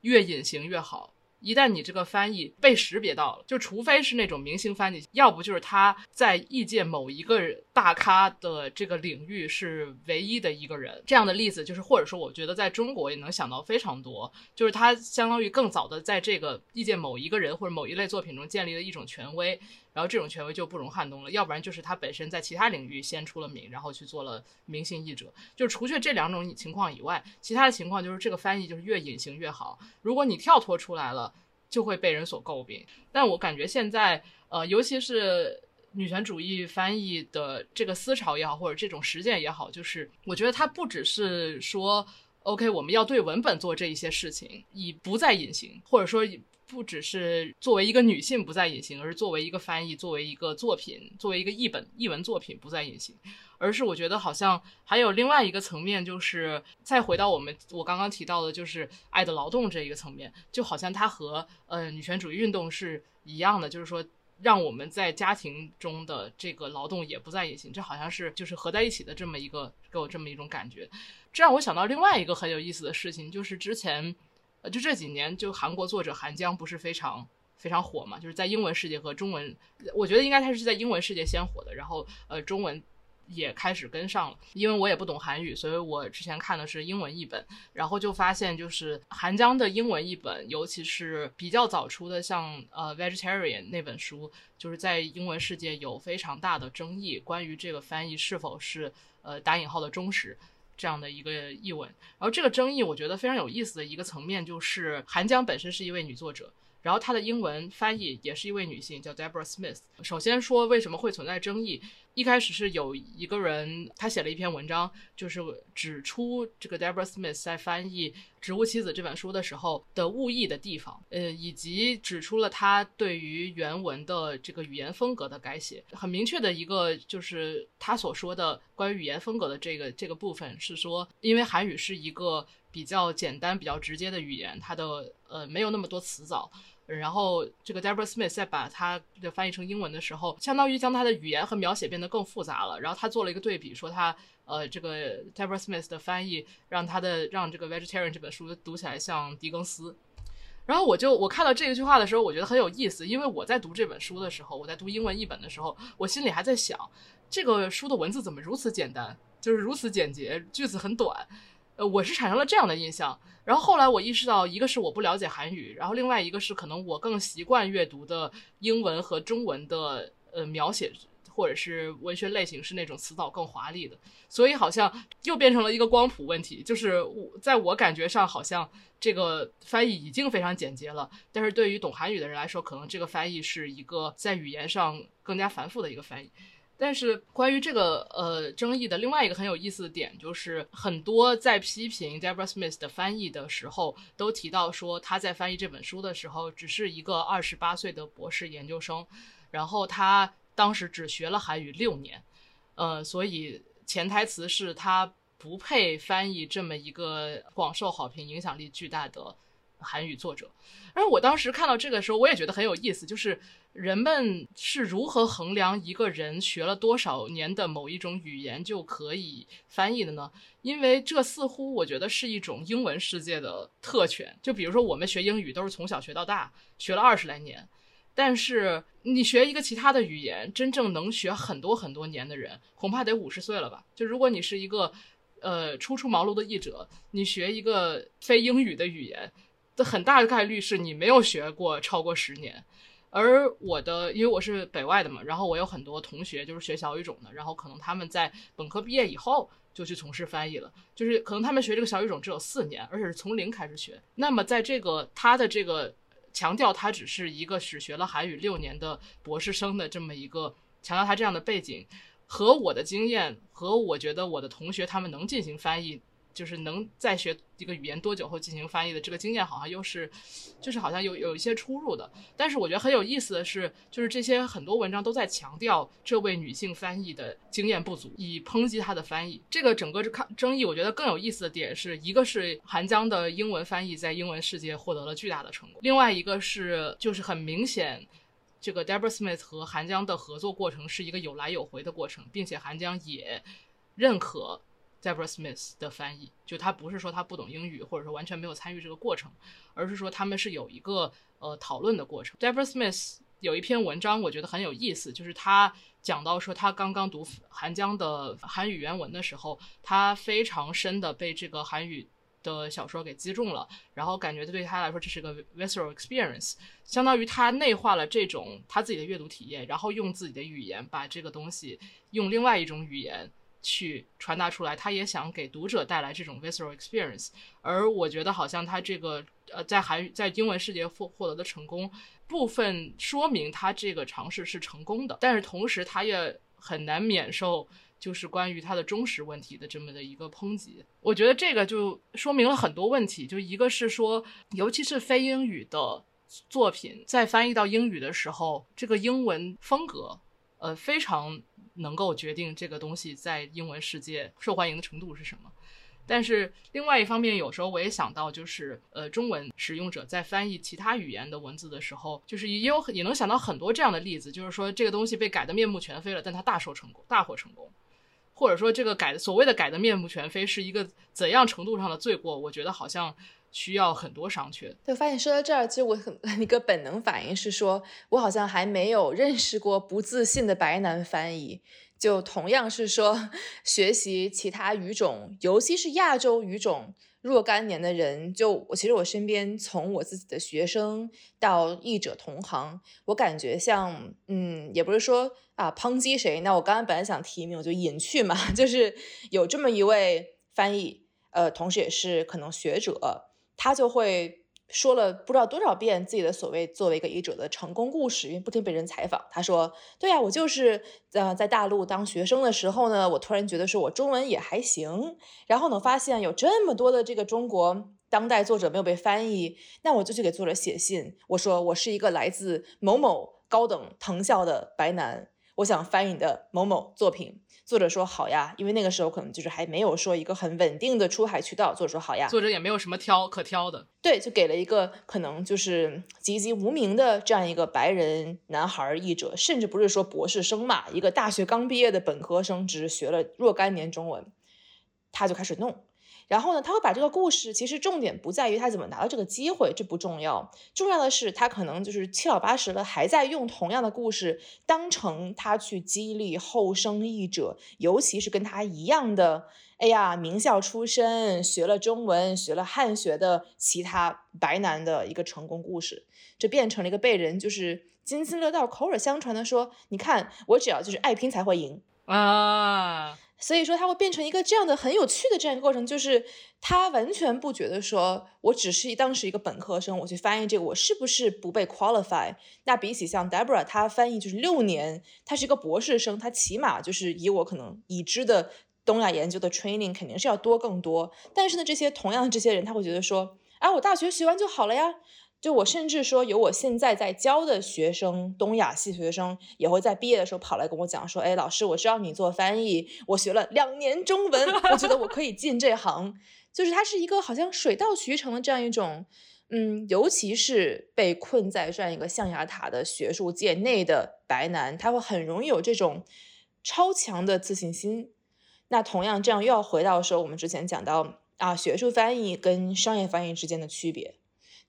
越隐形越好。一旦你这个翻译被识别到了，就除非是那种明星翻译，要不就是他在异界某一个大咖的这个领域是唯一的一个人。这样的例子就是，或者说，我觉得在中国也能想到非常多，就是他相当于更早的在这个异界某一个人或者某一类作品中建立了一种权威。然后这种权威就不容撼动了，要不然就是他本身在其他领域先出了名，然后去做了明星译者。就除却这两种情况以外，其他的情况就是这个翻译就是越隐形越好。如果你跳脱出来了，就会被人所诟病。但我感觉现在，呃，尤其是女权主义翻译的这个思潮也好，或者这种实践也好，就是我觉得它不只是说，OK，我们要对文本做这一些事情，以不再隐形，或者说。不只是作为一个女性不再隐形，而是作为一个翻译，作为一个作品，作为一个译本译文作品不再隐形，而是我觉得好像还有另外一个层面，就是再回到我们我刚刚提到的，就是爱的劳动这一个层面，就好像它和呃女权主义运动是一样的，就是说让我们在家庭中的这个劳动也不再隐形，这好像是就是合在一起的这么一个给我这么一种感觉，这让我想到另外一个很有意思的事情，就是之前。呃，就这几年，就韩国作者韩江不是非常非常火嘛？就是在英文世界和中文，我觉得应该他是在英文世界先火的，然后呃，中文也开始跟上了。因为我也不懂韩语，所以我之前看的是英文译本，然后就发现就是韩江的英文译本，尤其是比较早出的，像呃《Vegetarian》那本书，就是在英文世界有非常大的争议，关于这个翻译是否是呃打引号的忠实。这样的一个译文。然后这个争议，我觉得非常有意思的一个层面就是韩江本身是一位女作者。然后她的英文翻译也是一位女性，叫 Deborah Smith。首先说为什么会存在争议，一开始是有一个人他写了一篇文章，就是指出这个 Deborah Smith 在翻译《植物妻子》这本书的时候的误译的地方，呃，以及指出了他对于原文的这个语言风格的改写。很明确的一个就是他所说的关于语言风格的这个这个部分是说，因为韩语是一个比较简单、比较直接的语言，它的呃没有那么多词藻。然后，这个 Deborah Smith 在把它的翻译成英文的时候，相当于将它的语言和描写变得更复杂了。然后他做了一个对比，说他呃，这个 Deborah Smith 的翻译让他的让这个 Vegetarian 这本书读起来像狄更斯。然后我就我看到这一句话的时候，我觉得很有意思，因为我在读这本书的时候，我在读英文译本的时候，我心里还在想，这个书的文字怎么如此简单，就是如此简洁，句子很短。呃，我是产生了这样的印象，然后后来我意识到，一个是我不了解韩语，然后另外一个是可能我更习惯阅读的英文和中文的呃描写或者是文学类型是那种词藻更华丽的，所以好像又变成了一个光谱问题，就是我在我感觉上好像这个翻译已经非常简洁了，但是对于懂韩语的人来说，可能这个翻译是一个在语言上更加繁复的一个翻译。但是关于这个呃争议的另外一个很有意思的点，就是很多在批评 Deborah Smith 的翻译的时候，都提到说他在翻译这本书的时候，只是一个二十八岁的博士研究生，然后他当时只学了韩语六年，呃，所以潜台词是他不配翻译这么一个广受好评、影响力巨大的韩语作者。而我当时看到这个时候，我也觉得很有意思，就是。人们是如何衡量一个人学了多少年的某一种语言就可以翻译的呢？因为这似乎我觉得是一种英文世界的特权。就比如说，我们学英语都是从小学到大，学了二十来年，但是你学一个其他的语言，真正能学很多很多年的人，恐怕得五十岁了吧？就如果你是一个呃初出茅庐的译者，你学一个非英语的语言，这很大的概率是你没有学过超过十年。而我的，因为我是北外的嘛，然后我有很多同学就是学小语种的，然后可能他们在本科毕业以后就去从事翻译了，就是可能他们学这个小语种只有四年，而且是从零开始学。那么在这个他的这个强调，他只是一个只学了韩语六年的博士生的这么一个强调他这样的背景，和我的经验和我觉得我的同学他们能进行翻译。就是能在学一个语言多久后进行翻译的这个经验，好像又是，就是好像有有一些出入的。但是我觉得很有意思的是，就是这些很多文章都在强调这位女性翻译的经验不足，以抨击她的翻译。这个整个这看争议，我觉得更有意思的点是一个是韩江的英文翻译在英文世界获得了巨大的成功，另外一个是就是很明显，这个 Deborah Smith 和韩江的合作过程是一个有来有回的过程，并且韩江也认可。Deborah Smith 的翻译，就他不是说他不懂英语，或者说完全没有参与这个过程，而是说他们是有一个呃讨论的过程。Deborah Smith 有一篇文章，我觉得很有意思，就是他讲到说他刚刚读韩江的韩语原文的时候，他非常深的被这个韩语的小说给击中了，然后感觉对他来说这是个 visceral experience，相当于他内化了这种他自己的阅读体验，然后用自己的语言把这个东西用另外一种语言。去传达出来，他也想给读者带来这种 visceral experience。而我觉得，好像他这个呃，在韩在英文世界获获得的成功，部分说明他这个尝试是成功的。但是同时，他也很难免受就是关于他的忠实问题的这么的一个抨击。我觉得这个就说明了很多问题，就一个是说，尤其是非英语的作品，在翻译到英语的时候，这个英文风格，呃，非常。能够决定这个东西在英文世界受欢迎的程度是什么，但是另外一方面，有时候我也想到，就是呃，中文使用者在翻译其他语言的文字的时候，就是也有也能想到很多这样的例子，就是说这个东西被改得面目全非了，但它大受成功，大获成功，或者说这个改所谓的改得面目全非是一个怎样程度上的罪过？我觉得好像。需要很多商榷。对，发现说到这儿，其实我很 一个本能反应是说，我好像还没有认识过不自信的白男翻译。就同样是说，学习其他语种，尤其是亚洲语种若干年的人，就我其实我身边从我自己的学生到译者同行，我感觉像，嗯，也不是说啊抨击谁。那我刚刚本来想提名，我就隐去嘛，就是有这么一位。翻译，呃，同时也是可能学者，他就会。说了不知道多少遍自己的所谓作为一个译者的成功故事，因为不停被人采访。他说：“对呀，我就是呃在大陆当学生的时候呢，我突然觉得说我中文也还行，然后呢发现有这么多的这个中国当代作者没有被翻译，那我就去给作者写信，我说我是一个来自某某高等藤校的白男，我想翻译你的某某作品。”作者说好呀，因为那个时候可能就是还没有说一个很稳定的出海渠道。作者说好呀，作者也没有什么挑可挑的，对，就给了一个可能就是籍籍无名的这样一个白人男孩译者，甚至不是说博士生嘛，一个大学刚毕业的本科生，只是学了若干年中文，他就开始弄。然后呢，他会把这个故事，其实重点不在于他怎么拿到这个机会，这不重要，重要的是他可能就是七老八十了，还在用同样的故事当成他去激励后生译者，尤其是跟他一样的，哎呀，名校出身，学了中文，学了汉学的其他白男的一个成功故事，这变成了一个被人就是津津乐道、口耳相传的说，你看我只要就是爱拼才会赢啊。所以说，他会变成一个这样的很有趣的这样一个过程，就是他完全不觉得说，我只是当时一个本科生，我去翻译这个，我是不是不被 qualify？那比起像 Deborah，他翻译就是六年，他是一个博士生，他起码就是以我可能已知的东亚研究的 training 肯定是要多更多。但是呢，这些同样的这些人，他会觉得说，啊，我大学学完就好了呀。就我甚至说，有我现在在教的学生，东亚系学生也会在毕业的时候跑来跟我讲说：“哎，老师，我知道你做翻译，我学了两年中文，我觉得我可以进这行。”就是它是一个好像水到渠成的这样一种，嗯，尤其是被困在这样一个象牙塔的学术界内的白男，他会很容易有这种超强的自信心。那同样，这样又要回到说我们之前讲到啊，学术翻译跟商业翻译之间的区别。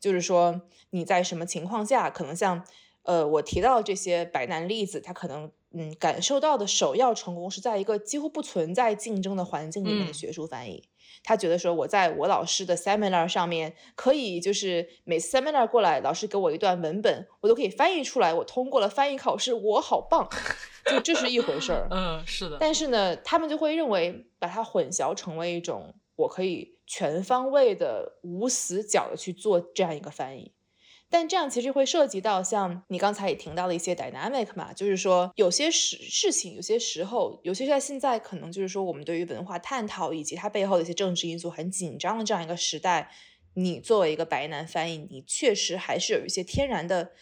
就是说，你在什么情况下，可能像，呃，我提到这些白男例子，他可能，嗯，感受到的首要成功是在一个几乎不存在竞争的环境里面的学术翻译。他觉得说，我在我老师的 seminar 上面，可以就是每次 seminar 过来，老师给我一段文本，我都可以翻译出来，我通过了翻译考试，我好棒，就这是一回事儿。嗯，是的。但是呢，他们就会认为把它混淆成为一种我可以。全方位的、无死角的去做这样一个翻译，但这样其实会涉及到像你刚才也听到的一些 dynamic 嘛，就是说有些事事情，有些时候，尤其在现在，可能就是说我们对于文化探讨以及它背后的一些政治因素很紧张的这样一个时代，你作为一个白男翻译，你确实还是有一些天然的，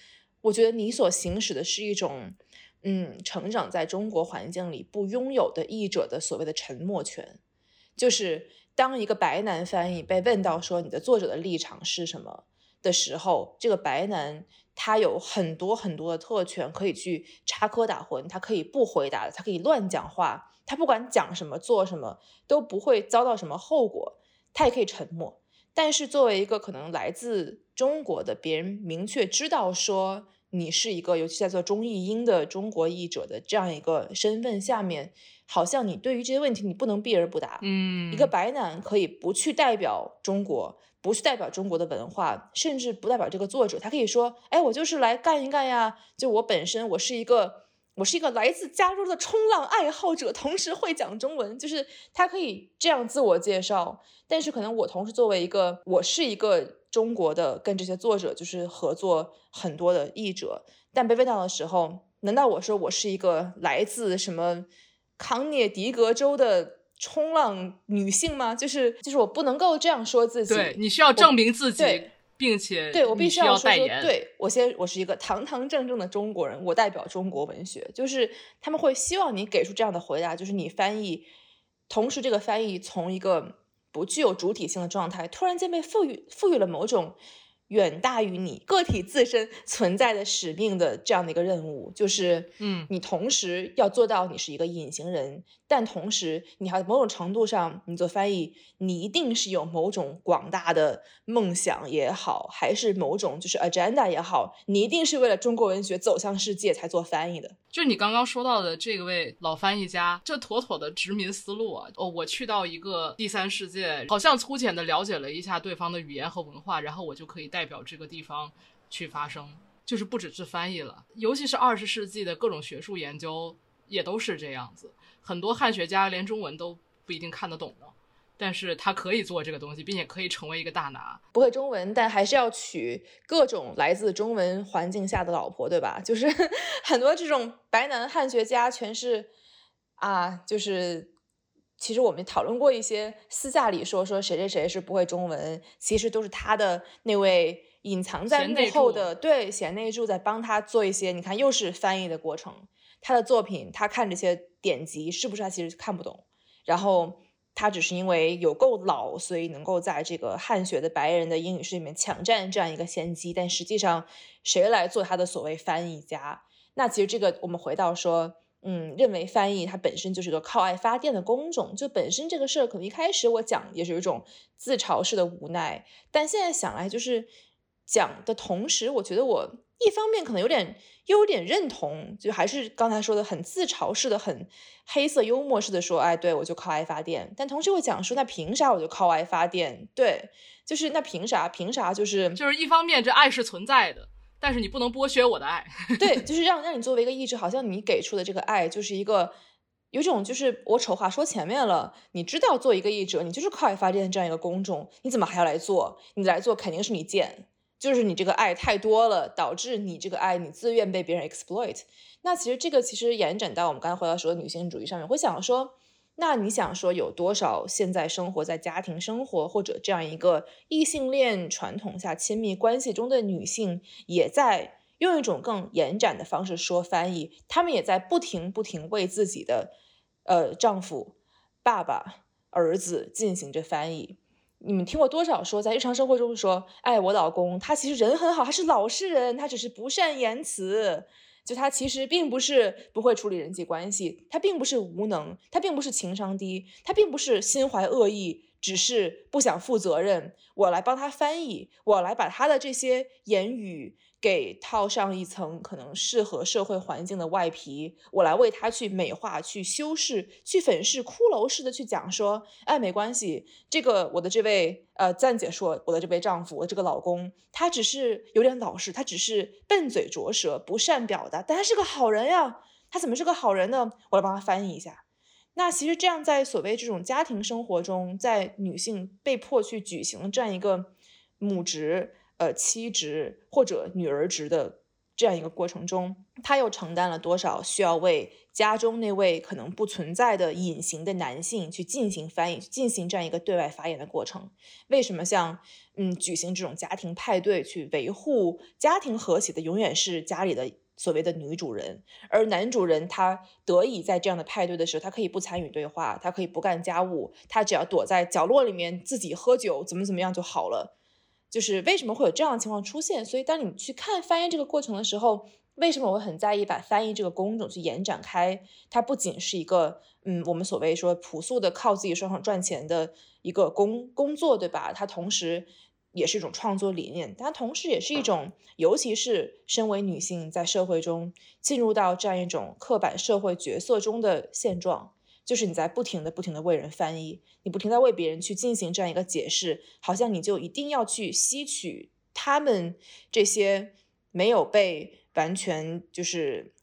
我觉得你所行使的是一种，嗯，成长在中国环境里不拥有的译者的所谓的沉默权，就是。当一个白男翻译被问到说你的作者的立场是什么的时候，这个白男他有很多很多的特权，可以去插科打诨，他可以不回答，他可以乱讲话，他不管讲什么做什么都不会遭到什么后果，他也可以沉默。但是作为一个可能来自中国的别人，明确知道说你是一个尤其在做中译英的中国译者的这样一个身份下面。好像你对于这些问题你不能避而不答。嗯，一个白男可以不去代表中国，不去代表中国的文化，甚至不代表这个作者，他可以说：“哎，我就是来干一干呀！就我本身，我是一个，我是一个来自加州的冲浪爱好者，同时会讲中文。”就是他可以这样自我介绍。但是可能我同时作为一个，我是一个中国的跟这些作者就是合作很多的译者，但被问到的时候，难道我说我是一个来自什么？康涅狄格州的冲浪女性吗？就是就是我不能够这样说自己，对你需要证明自己，并且对我必须要代言。对我先，我是一个堂堂正正的中国人，我代表中国文学。就是他们会希望你给出这样的回答，就是你翻译，同时这个翻译从一个不具有主体性的状态，突然间被赋予赋予了某种。远大于你个体自身 存在的使命的这样的一个任务，就是，嗯，你同时要做到你是一个隐形人，但同时你还某种程度上，你做翻译，你一定是有某种广大的梦想也好，还是某种就是 agenda 也好，你一定是为了中国文学走向世界才做翻译的。就你刚刚说到的这位老翻译家，这妥妥的殖民思路啊！哦，我去到一个第三世界，好像粗浅的了解了一下对方的语言和文化，然后我就可以。代表这个地方去发声，就是不只是翻译了，尤其是二十世纪的各种学术研究也都是这样子。很多汉学家连中文都不一定看得懂呢，但是他可以做这个东西，并且可以成为一个大拿。不会中文，但还是要娶各种来自中文环境下的老婆，对吧？就是很多这种白男汉学家全是啊，就是其实我们讨论过一些私下里说说谁谁谁是不会中文，其实都是他的那位隐藏在幕后的对贤内助在帮他做一些，你看又是翻译的过程。他的作品，他看这些典籍，是不是他其实看不懂？然后他只是因为有够老，所以能够在这个汉学的白人的英语室里面抢占这样一个先机。但实际上，谁来做他的所谓翻译家？那其实这个我们回到说，嗯，认为翻译它本身就是个靠爱发电的工种，就本身这个事儿，可能一开始我讲也是有一种自嘲式的无奈，但现在想来，就是讲的同时，我觉得我一方面可能有点又有点认同，就还是刚才说的很自嘲式的、很黑色幽默式的说，哎，对我就靠爱发电。但同时我讲说，那凭啥我就靠爱发电？对，就是那凭啥？凭啥？就是就是一方面，这爱是存在的，但是你不能剥削我的爱。对，就是让让你作为一个译者，好像你给出的这个爱就是一个有种就是我丑话说前面了，你知道做一个译者，你就是靠爱发电这样一个工种，你怎么还要来做？你来做肯定是你贱，就是你这个爱太多了，导致你这个爱你自愿被别人 exploit。那其实这个其实延展到我们刚才回到说的女性主义上面，会想说。那你想说有多少现在生活在家庭生活或者这样一个异性恋传统下亲密关系中的女性，也在用一种更延展的方式说翻译，她们也在不停不停为自己的呃丈夫、爸爸、儿子进行着翻译。你们听过多少说在日常生活中说，哎，我老公他其实人很好，他是老实人，他只是不善言辞。就他其实并不是不会处理人际关系，他并不是无能，他并不是情商低，他并不是心怀恶意，只是不想负责任。我来帮他翻译，我来把他的这些言语给套上一层可能适合社会环境的外皮，我来为他去美化、去修饰、去粉饰、骷髅式的去讲说，哎，没关系，这个我的这位呃赞姐说，我的这位丈夫，我这个老公，他只是有点老实，他只是笨嘴拙舌，不善表达，但他是个好人呀。他怎么是个好人呢？我来帮他翻译一下。那其实这样，在所谓这种家庭生活中，在女性被迫去举行这样一个母职、呃妻职或者女儿职的这样一个过程中，她又承担了多少需要为家中那位可能不存在的隐形的男性去进行翻译、进行这样一个对外发言的过程？为什么像嗯举行这种家庭派对去维护家庭和谐的，永远是家里的？所谓的女主人，而男主人他得以在这样的派对的时候，他可以不参与对话，他可以不干家务，他只要躲在角落里面自己喝酒，怎么怎么样就好了。就是为什么会有这样的情况出现？所以当你去看翻译这个过程的时候，为什么我会很在意把翻译这个工种去延展开？它不仅是一个嗯，我们所谓说朴素的靠自己双手赚钱的一个工工作，对吧？它同时。也是一种创作理念，但同时也是一种，尤其是身为女性在社会中进入到这样一种刻板社会角色中的现状，就是你在不停的、不停的为人翻译，你不停在为别人去进行这样一个解释，好像你就一定要去吸取他们这些没有被完全就是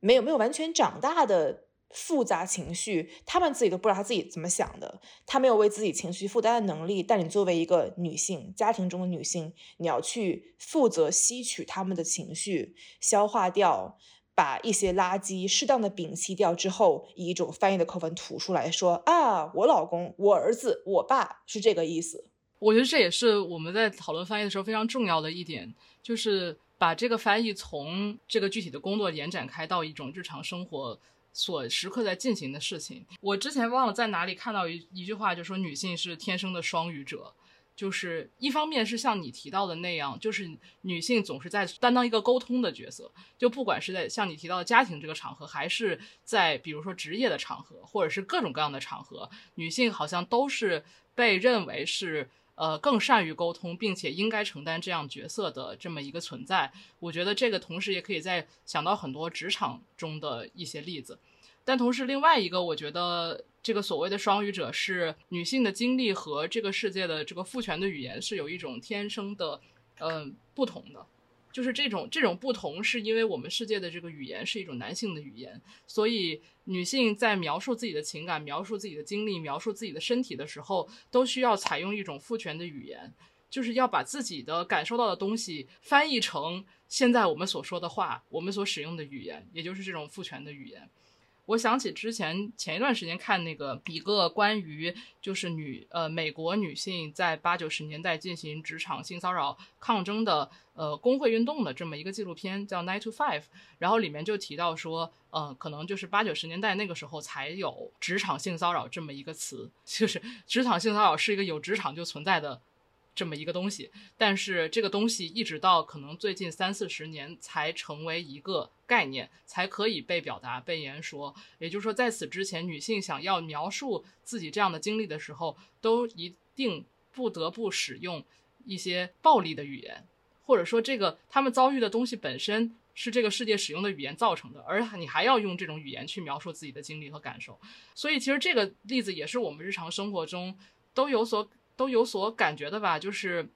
没有没有完全长大的。复杂情绪，他们自己都不知道他自己怎么想的，他没有为自己情绪负担的能力。但你作为一个女性，家庭中的女性，你要去负责吸取他们的情绪，消化掉，把一些垃圾适当的摒弃掉之后，以一种翻译的口吻吐出来说啊，我老公、我儿子、我爸是这个意思。我觉得这也是我们在讨论翻译的时候非常重要的一点，就是把这个翻译从这个具体的工作延展开到一种日常生活。所时刻在进行的事情，我之前忘了在哪里看到一一句话，就说女性是天生的双语者，就是一方面是像你提到的那样，就是女性总是在担当一个沟通的角色，就不管是在像你提到的家庭这个场合，还是在比如说职业的场合，或者是各种各样的场合，女性好像都是被认为是。呃，更善于沟通，并且应该承担这样角色的这么一个存在，我觉得这个同时也可以在想到很多职场中的一些例子。但同时，另外一个，我觉得这个所谓的双语者是女性的经历和这个世界的这个父权的语言是有一种天生的，嗯，不同的。就是这种这种不同，是因为我们世界的这个语言是一种男性的语言，所以女性在描述自己的情感、描述自己的经历、描述自己的身体的时候，都需要采用一种父权的语言，就是要把自己的感受到的东西翻译成现在我们所说的话，我们所使用的语言，也就是这种父权的语言。我想起之前前一段时间看那个一个关于就是女呃美国女性在八九十年代进行职场性骚扰抗争的呃工会运动的这么一个纪录片，叫《Nine to Five》，然后里面就提到说，呃，可能就是八九十年代那个时候才有职场性骚扰这么一个词，就是职场性骚扰是一个有职场就存在的。这么一个东西，但是这个东西一直到可能最近三四十年才成为一个概念，才可以被表达、被言说。也就是说，在此之前，女性想要描述自己这样的经历的时候，都一定不得不使用一些暴力的语言，或者说这个他们遭遇的东西本身是这个世界使用的语言造成的，而你还要用这种语言去描述自己的经历和感受。所以，其实这个例子也是我们日常生活中都有所。都有所感觉的吧，就是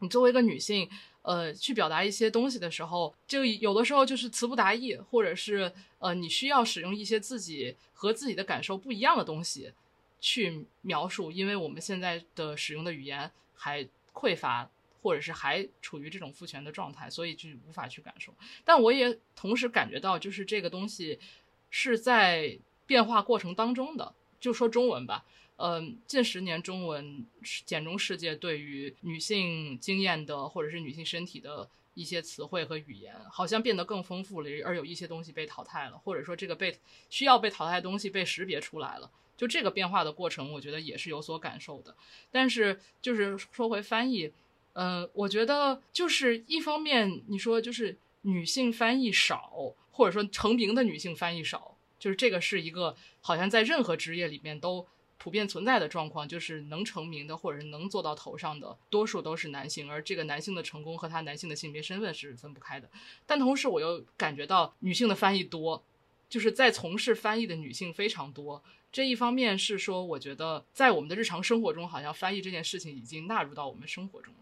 你作为一个女性，呃，去表达一些东西的时候，就有的时候就是词不达意，或者是呃，你需要使用一些自己和自己的感受不一样的东西去描述，因为我们现在的使用的语言还匮乏，或者是还处于这种父权的状态，所以就无法去感受。但我也同时感觉到，就是这个东西是在变化过程当中的，就说中文吧。嗯，近十年中文简中世界对于女性经验的或者是女性身体的一些词汇和语言，好像变得更丰富了，而有一些东西被淘汰了，或者说这个被需要被淘汰的东西被识别出来了。就这个变化的过程，我觉得也是有所感受的。但是就是说回翻译，嗯，我觉得就是一方面你说就是女性翻译少，或者说成名的女性翻译少，就是这个是一个好像在任何职业里面都。普遍存在的状况就是能成名的，或者是能做到头上的，多数都是男性，而这个男性的成功和他男性的性别身份是分不开的。但同时，我又感觉到女性的翻译多，就是在从事翻译的女性非常多。这一方面是说，我觉得在我们的日常生活中，好像翻译这件事情已经纳入到我们生活中了，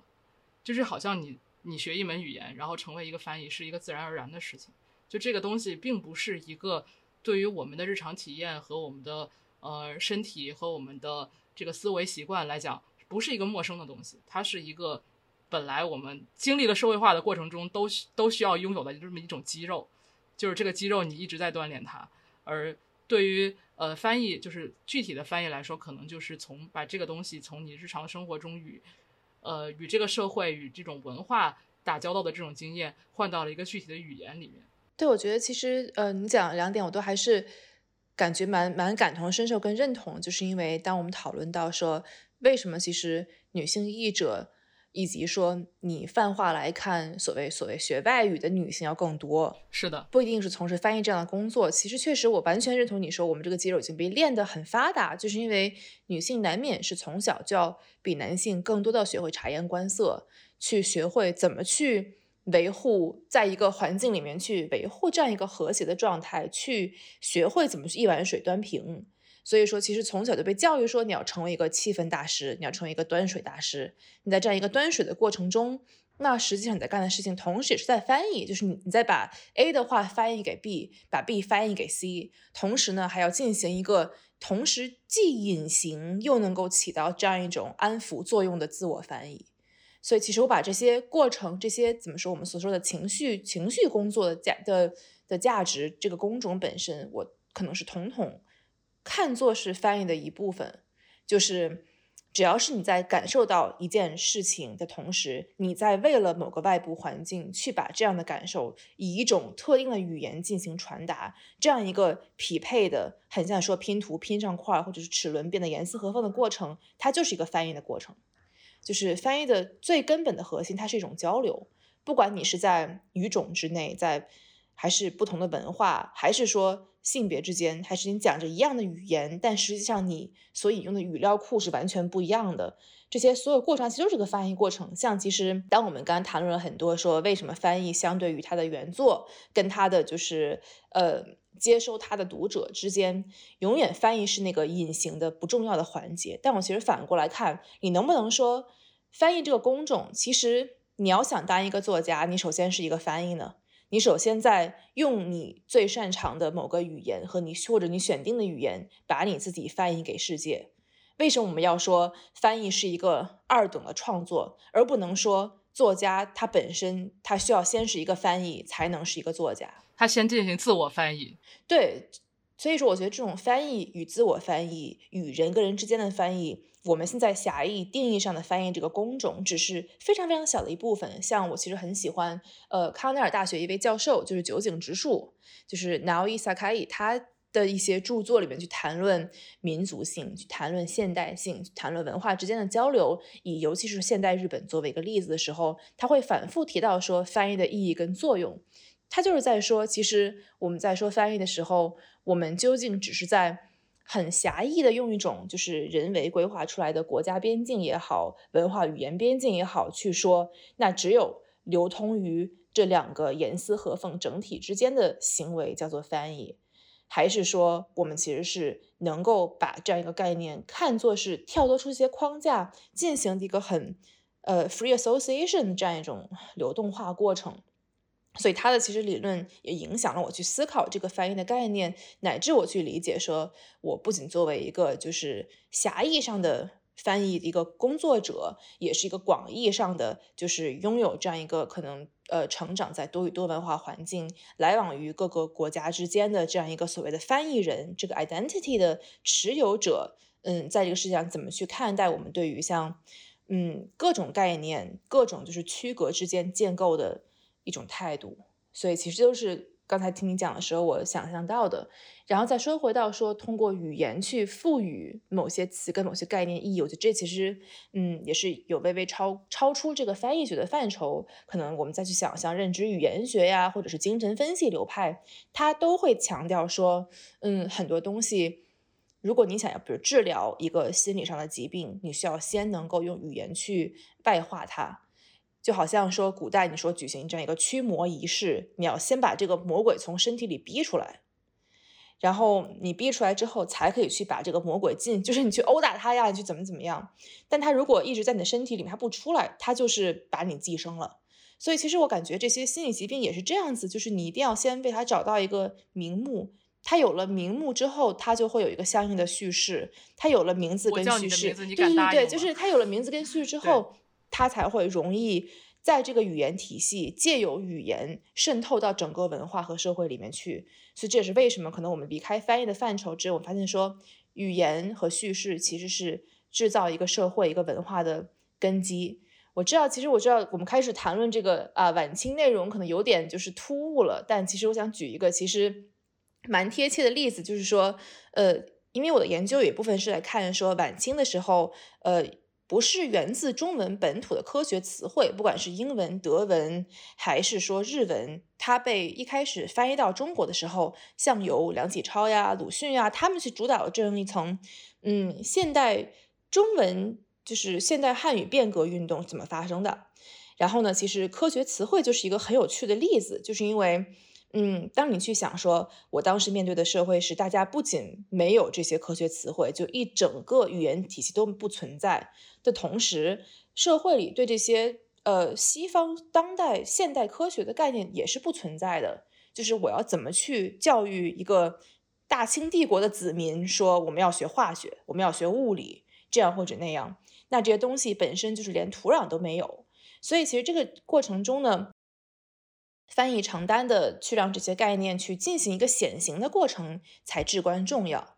就是好像你你学一门语言，然后成为一个翻译，是一个自然而然的事情。就这个东西，并不是一个对于我们的日常体验和我们的。呃，身体和我们的这个思维习惯来讲，不是一个陌生的东西，它是一个本来我们经历了社会化的过程中都都需要拥有的这么一种肌肉，就是这个肌肉你一直在锻炼它。而对于呃翻译，就是具体的翻译来说，可能就是从把这个东西从你日常生活中与呃与这个社会与这种文化打交道的这种经验，换到了一个具体的语言里面。对，我觉得其实呃，你讲两点，我都还是。感觉蛮蛮感同身受跟认同，就是因为当我们讨论到说为什么其实女性译者以及说你泛化来看所谓所谓学外语的女性要更多，是的，不一定是从事翻译这样的工作。其实确实我完全认同你说我们这个肌肉已经被练得很发达，就是因为女性难免是从小就要比男性更多的学会察言观色，去学会怎么去。维护在一个环境里面去维护这样一个和谐的状态，去学会怎么去一碗水端平。所以说，其实从小就被教育说你要成为一个气氛大师，你要成为一个端水大师。你在这样一个端水的过程中，那实际上你在干的事情，同时也是在翻译，就是你你在把 A 的话翻译给 B，把 B 翻译给 C，同时呢还要进行一个同时既隐形又能够起到这样一种安抚作用的自我翻译。所以，其实我把这些过程，这些怎么说，我们所说的情绪、情绪工作的价的的价值，这个工种本身，我可能是统统看作是翻译的一部分。就是只要是你在感受到一件事情的同时，你在为了某个外部环境去把这样的感受以一种特定的语言进行传达，这样一个匹配的，很像说拼图拼上块，或者是齿轮变得严丝合缝的过程，它就是一个翻译的过程。就是翻译的最根本的核心，它是一种交流。不管你是在语种之内，在还是不同的文化，还是说性别之间，还是你讲着一样的语言，但实际上你所引用的语料库是完全不一样的。这些所有过程其实都是个翻译过程。像其实当我们刚刚谈论了很多，说为什么翻译相对于它的原作跟它的就是呃接收它的读者之间，永远翻译是那个隐形的不重要的环节。但我其实反过来看，你能不能说？翻译这个工种，其实你要想当一个作家，你首先是一个翻译呢。你首先在用你最擅长的某个语言和你或者你选定的语言，把你自己翻译给世界。为什么我们要说翻译是一个二等的创作，而不能说作家他本身他需要先是一个翻译才能是一个作家？他先进行自我翻译。对，所以说我觉得这种翻译与自我翻译与人跟人之间的翻译。我们现在狭义定义上的翻译这个工种，只是非常非常小的一部分。像我其实很喜欢，呃，康奈尔大学一位教授，就是酒井直树，就是 Naoi Sakai，他的一些著作里面去谈论民族性，去谈论现代性，谈论文化之间的交流，以尤其是现代日本作为一个例子的时候，他会反复提到说翻译的意义跟作用。他就是在说，其实我们在说翻译的时候，我们究竟只是在。很狭义的用一种就是人为规划出来的国家边境也好，文化语言边境也好去说，那只有流通于这两个严丝合缝整体之间的行为叫做翻译，还是说我们其实是能够把这样一个概念看作是跳脱出一些框架，进行一个很呃 free association 的这样一种流动化过程？所以他的其实理论也影响了我去思考这个翻译的概念，乃至我去理解说，我不仅作为一个就是狭义上的翻译的一个工作者，也是一个广义上的就是拥有这样一个可能呃成长在多语多文化环境，来往于各个国家之间的这样一个所谓的翻译人这个 identity 的持有者。嗯，在这个世界上怎么去看待我们对于像嗯各种概念、各种就是区隔之间建构的。一种态度，所以其实都是刚才听你讲的时候我想象到的。然后再说回到说，通过语言去赋予某些词跟某些概念意义，我觉得这其实嗯也是有微微超超出这个翻译学的范畴。可能我们再去想象认知语言学呀，或者是精神分析流派，它都会强调说，嗯，很多东西，如果你想要比如治疗一个心理上的疾病，你需要先能够用语言去外化它。就好像说，古代你说举行这样一个驱魔仪式，你要先把这个魔鬼从身体里逼出来，然后你逼出来之后，才可以去把这个魔鬼进，就是你去殴打他呀，你去怎么怎么样。但他如果一直在你的身体里面，他不出来，他就是把你寄生了。所以其实我感觉这些心理疾病也是这样子，就是你一定要先为他找到一个名目，他有了名目之后，他就会有一个相应的叙事，他有了名字跟叙事，对对对，就是他有了名字跟叙事之 后。它才会容易在这个语言体系借由语言渗透到整个文化和社会里面去，所以这也是为什么可能我们离开翻译的范畴之后，我发现说语言和叙事其实是制造一个社会一个文化的根基。我知道，其实我知道我们开始谈论这个啊晚清内容可能有点就是突兀了，但其实我想举一个其实蛮贴切的例子，就是说呃，因为我的研究有一部分是来看说晚清的时候呃。不是源自中文本土的科学词汇，不管是英文、德文还是说日文，它被一开始翻译到中国的时候，像由梁启超呀、鲁迅呀，他们去主导这样一层，嗯，现代中文就是现代汉语变革运动怎么发生的？然后呢，其实科学词汇就是一个很有趣的例子，就是因为。嗯，当你去想说，我当时面对的社会是大家不仅没有这些科学词汇，就一整个语言体系都不存在的同时，社会里对这些呃西方当代现代科学的概念也是不存在的。就是我要怎么去教育一个大清帝国的子民，说我们要学化学，我们要学物理，这样或者那样，那这些东西本身就是连土壤都没有。所以其实这个过程中呢。翻译成单的去让这些概念去进行一个显形的过程才至关重要。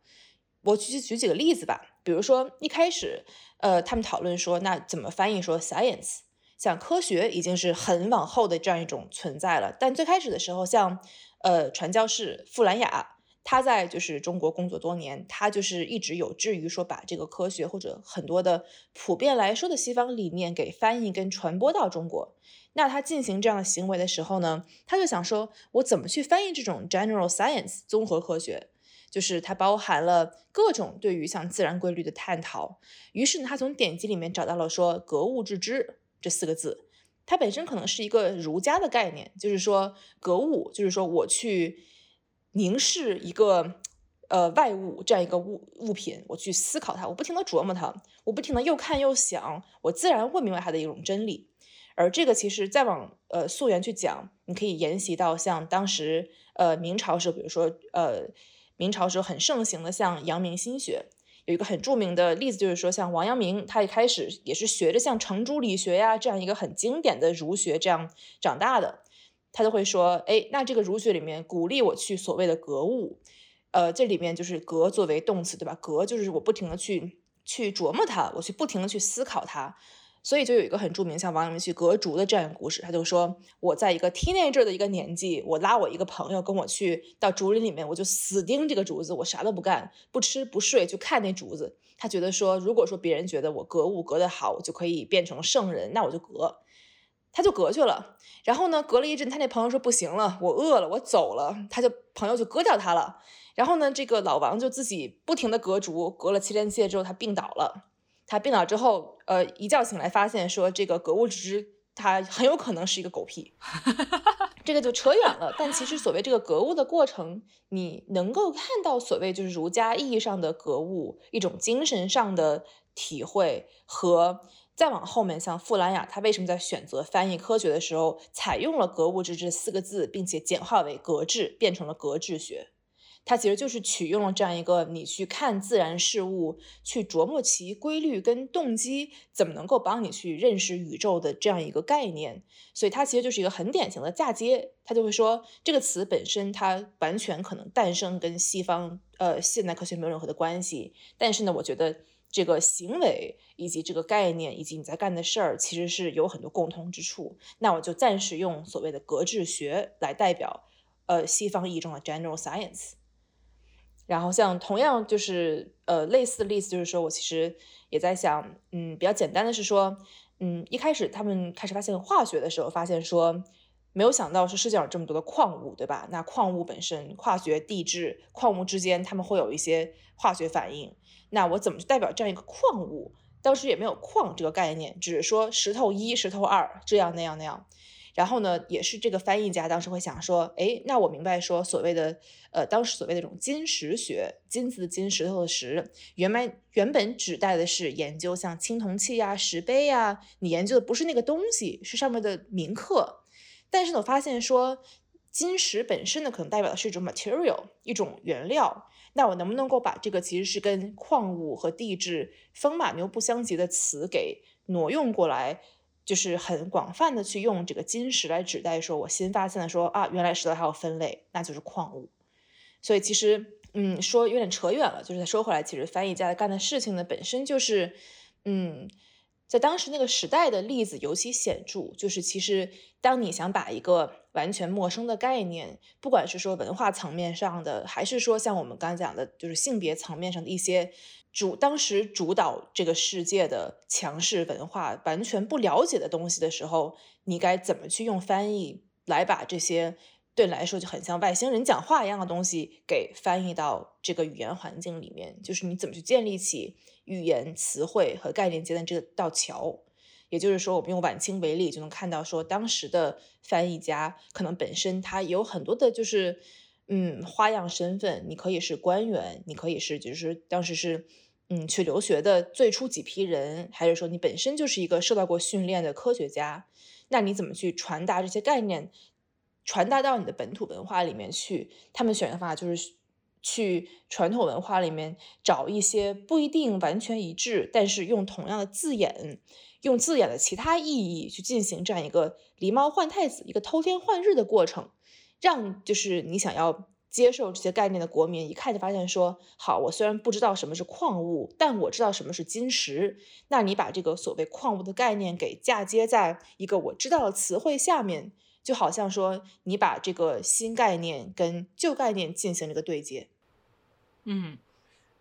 我举举几个例子吧，比如说一开始，呃，他们讨论说，那怎么翻译说 science？像科学已经是很往后的这样一种存在了。但最开始的时候，像呃传教士傅兰雅，他在就是中国工作多年，他就是一直有志于说把这个科学或者很多的普遍来说的西方理念给翻译跟传播到中国。那他进行这样的行为的时候呢，他就想说，我怎么去翻译这种 general science 综合科学？就是它包含了各种对于像自然规律的探讨。于是呢，他从典籍里面找到了说“格物致知”这四个字，它本身可能是一个儒家的概念，就是说格物，就是说我去凝视一个呃外物这样一个物物品，我去思考它，我不停的琢磨它，我不停的又看又想，我自然会明白它的一种真理。而这个其实再往呃溯源去讲，你可以沿袭到像当时呃明朝时候，比如说呃明朝时候很盛行的像阳明心学。有一个很著名的例子，就是说，像王阳明，他一开始也是学着像程朱理学呀这样一个很经典的儒学这样长大的，他就会说，哎，那这个儒学里面鼓励我去所谓的格物，呃，这里面就是格作为动词，对吧？格就是我不停的去去琢磨它，我去不停的去思考它。所以就有一个很著名，像王阳明去格竹的这样一个故事，他就说我在一个 teenager 的一个年纪，我拉我一个朋友跟我去到竹林里面，我就死盯这个竹子，我啥都不干，不吃不睡，就看那竹子。他觉得说，如果说别人觉得我格物格得好，我就可以变成圣人，那我就格，他就隔去了。然后呢，隔了一阵，他那朋友说不行了，我饿了，我走了，他就朋友就割掉他了。然后呢，这个老王就自己不停的隔竹，隔了七天七夜之后，他病倒了。他病倒之后，呃，一觉醒来发现说这个格物致知，他很有可能是一个狗屁，这个就扯远了。但其实所谓这个格物的过程，你能够看到所谓就是儒家意义上的格物，一种精神上的体会，和再往后面像傅兰雅，他为什么在选择翻译科学的时候采用了格物致知四个字，并且简化为格致，变成了格致学。它其实就是取用了这样一个你去看自然事物，去琢磨其规律跟动机，怎么能够帮你去认识宇宙的这样一个概念。所以它其实就是一个很典型的嫁接。他就会说这个词本身它完全可能诞生跟西方呃现代科学没有任何的关系，但是呢，我觉得这个行为以及这个概念以及你在干的事儿其实是有很多共通之处。那我就暂时用所谓的格致学来代表呃西方意义中的 general science。然后像同样就是呃类似的例子，就是说我其实也在想，嗯，比较简单的是说，嗯，一开始他们开始发现化学的时候，发现说没有想到是世界上有这么多的矿物，对吧？那矿物本身，化学、地质、矿物之间，他们会有一些化学反应。那我怎么去代表这样一个矿物？当时也没有矿这个概念，只是说石头一、石头二这样那样那样。然后呢，也是这个翻译家当时会想说，哎，那我明白说，所谓的呃，当时所谓的这种金石学，金子的金，石头的石，原来原本指代的是研究像青铜器呀、石碑呀，你研究的不是那个东西，是上面的铭刻。但是呢，我发现说，金石本身呢，可能代表的是一种 material，一种原料。那我能不能够把这个其实是跟矿物和地质风马牛不相及的词给挪用过来？就是很广泛的去用这个金石来指代，说我新发现的，说啊，原来石头还有分类，那就是矿物。所以其实，嗯，说有点扯远了，就是说回来，其实翻译家干的事情呢，本身就是，嗯，在当时那个时代的例子尤其显著。就是其实，当你想把一个完全陌生的概念，不管是说文化层面上的，还是说像我们刚才讲的，就是性别层面上的一些。主当时主导这个世界的强势文化，完全不了解的东西的时候，你该怎么去用翻译来把这些对你来说就很像外星人讲话一样的东西给翻译到这个语言环境里面？就是你怎么去建立起语言词汇和概念间的这道桥？也就是说，我们用晚清为例，就能看到说，当时的翻译家可能本身他有很多的，就是嗯花样身份，你可以是官员，你可以是就是当时是。嗯，去留学的最初几批人，还是说你本身就是一个受到过训练的科学家？那你怎么去传达这些概念，传达到你的本土文化里面去？他们选的方法就是去传统文化里面找一些不一定完全一致，但是用同样的字眼，用字眼的其他意义去进行这样一个狸猫换太子、一个偷天换日的过程，让就是你想要。接受这些概念的国民一看就发现说，好，我虽然不知道什么是矿物，但我知道什么是金石。那你把这个所谓矿物的概念给嫁接在一个我知道的词汇下面，就好像说你把这个新概念跟旧概念进行了一个对接。嗯，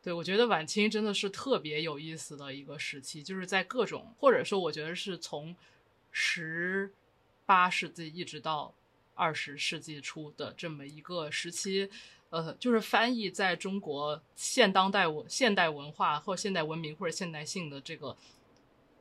对，我觉得晚清真的是特别有意思的一个时期，就是在各种或者说我觉得是从十八世纪一直到。二十世纪初的这么一个时期，呃，就是翻译在中国现当代文、现代文化或现代文明或者现代性的这个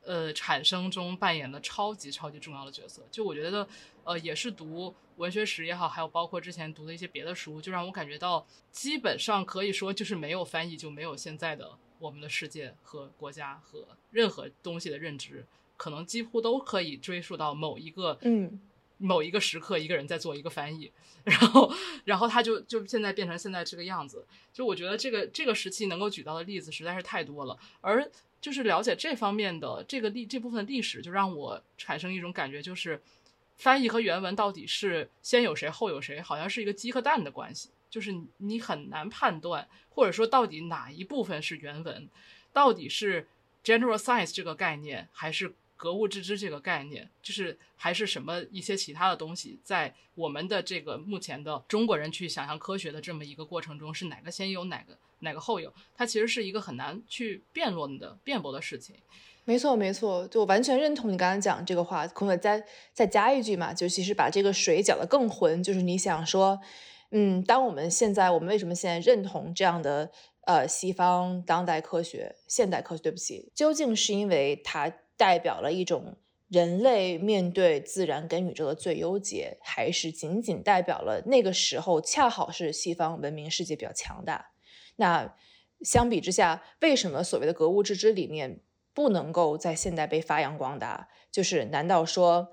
呃产生中扮演了超级超级重要的角色。就我觉得，呃，也是读文学史也好，还有包括之前读的一些别的书，就让我感觉到，基本上可以说就是没有翻译就没有现在的我们的世界和国家和任何东西的认知。可能几乎都可以追溯到某一个嗯某一个时刻，一个人在做一个翻译，然后，然后他就就现在变成现在这个样子。就我觉得这个这个时期能够举到的例子实在是太多了，而就是了解这方面的这个历这部分历史，就让我产生一种感觉，就是翻译和原文到底是先有谁后有谁，好像是一个鸡和蛋的关系，就是你很难判断，或者说到底哪一部分是原文，到底是 general science 这个概念，还是格物致知这个概念，就是还是什么一些其他的东西，在我们的这个目前的中国人去想象科学的这么一个过程中，是哪个先有，哪个哪个后有？它其实是一个很难去辩论的、辩驳的事情。没错，没错，就完全认同你刚刚讲这个话。可能再再加一句嘛，就其实把这个水搅得更浑，就是你想说，嗯，当我们现在我们为什么现在认同这样的呃西方当代科学、现代科学？对不起，究竟是因为它代表了一种人类面对自然跟宇宙的最优解，还是仅仅代表了那个时候恰好是西方文明世界比较强大？那相比之下，为什么所谓的格物致知理念不能够在现代被发扬光大？就是难道说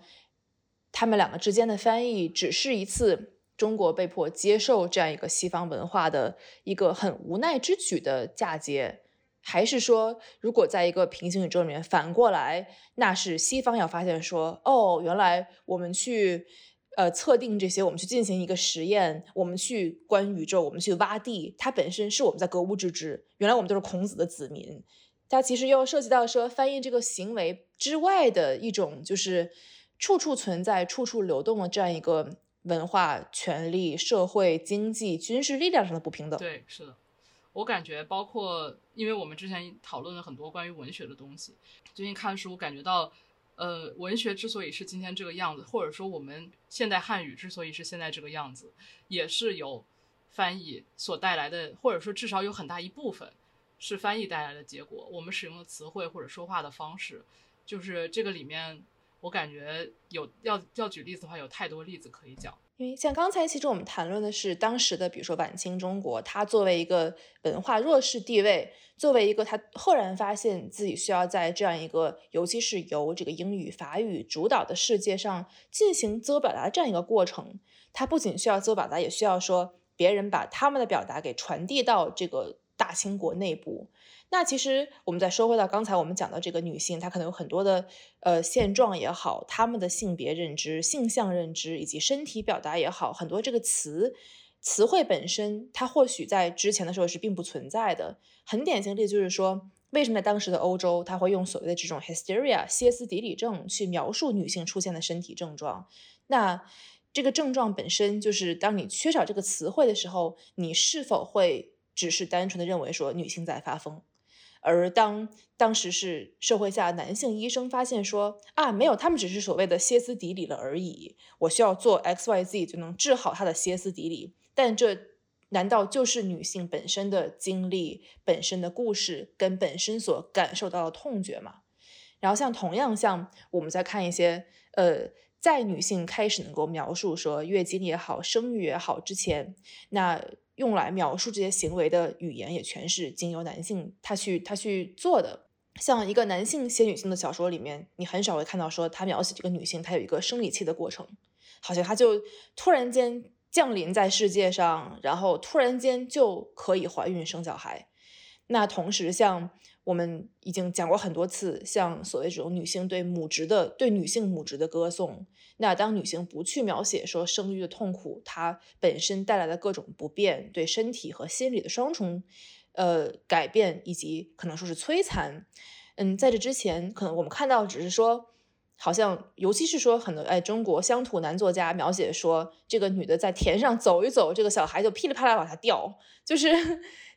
他们两个之间的翻译只是一次中国被迫接受这样一个西方文化的一个很无奈之举的嫁接？还是说，如果在一个平行宇宙里面反过来，那是西方要发现说，哦，原来我们去呃测定这些，我们去进行一个实验，我们去观宇宙，我们去挖地，它本身是我们在格物致知。原来我们都是孔子的子民。它其实又涉及到说翻译这个行为之外的一种，就是处处存在、处处流动的这样一个文化、权力、社会、经济、军事力量上的不平等。对，是的。我感觉，包括因为我们之前讨论了很多关于文学的东西，最近看书感觉到，呃，文学之所以是今天这个样子，或者说我们现代汉语之所以是现在这个样子，也是有翻译所带来的，或者说至少有很大一部分是翻译带来的结果。我们使用的词汇或者说话的方式，就是这个里面，我感觉有要要举例子的话，有太多例子可以讲。像刚才其实我们谈论的是当时的，比如说晚清中国，它作为一个文化弱势地位，作为一个它赫然发现自己需要在这样一个，尤其是由这个英语、法语主导的世界上进行自我表达这样一个过程，它不仅需要自我表达，也需要说别人把他们的表达给传递到这个大清国内部。那其实我们再说回到刚才我们讲到这个女性，她可能有很多的呃现状也好，她们的性别认知、性向认知以及身体表达也好，很多这个词词汇本身，它或许在之前的时候是并不存在的。很典型的就是说，为什么在当时的欧洲，他会用所谓的这种 hysteria 歇斯底里症去描述女性出现的身体症状？那这个症状本身就是当你缺少这个词汇的时候，你是否会只是单纯的认为说女性在发疯？而当当时是社会下男性医生发现说啊，没有，他们只是所谓的歇斯底里了而已，我需要做 X Y Z 就能治好他的歇斯底里，但这难道就是女性本身的经历、本身的故事跟本身所感受到的痛觉吗？然后像同样像我们在看一些呃，在女性开始能够描述说月经也好、生育也好之前，那。用来描述这些行为的语言也全是经由男性他去他去做的。像一个男性写女性的小说里面，你很少会看到说他描写这个女性她有一个生理期的过程，好像她就突然间降临在世界上，然后突然间就可以怀孕生小孩。那同时，像我们已经讲过很多次，像所谓这种女性对母职的对女性母职的歌颂。那当女性不去描写说生育的痛苦，它本身带来的各种不便，对身体和心理的双重，呃改变以及可能说是摧残，嗯，在这之前，可能我们看到只是说，好像尤其是说很多哎中国乡土男作家描写说，这个女的在田上走一走，这个小孩就噼里啪啦往下掉，就是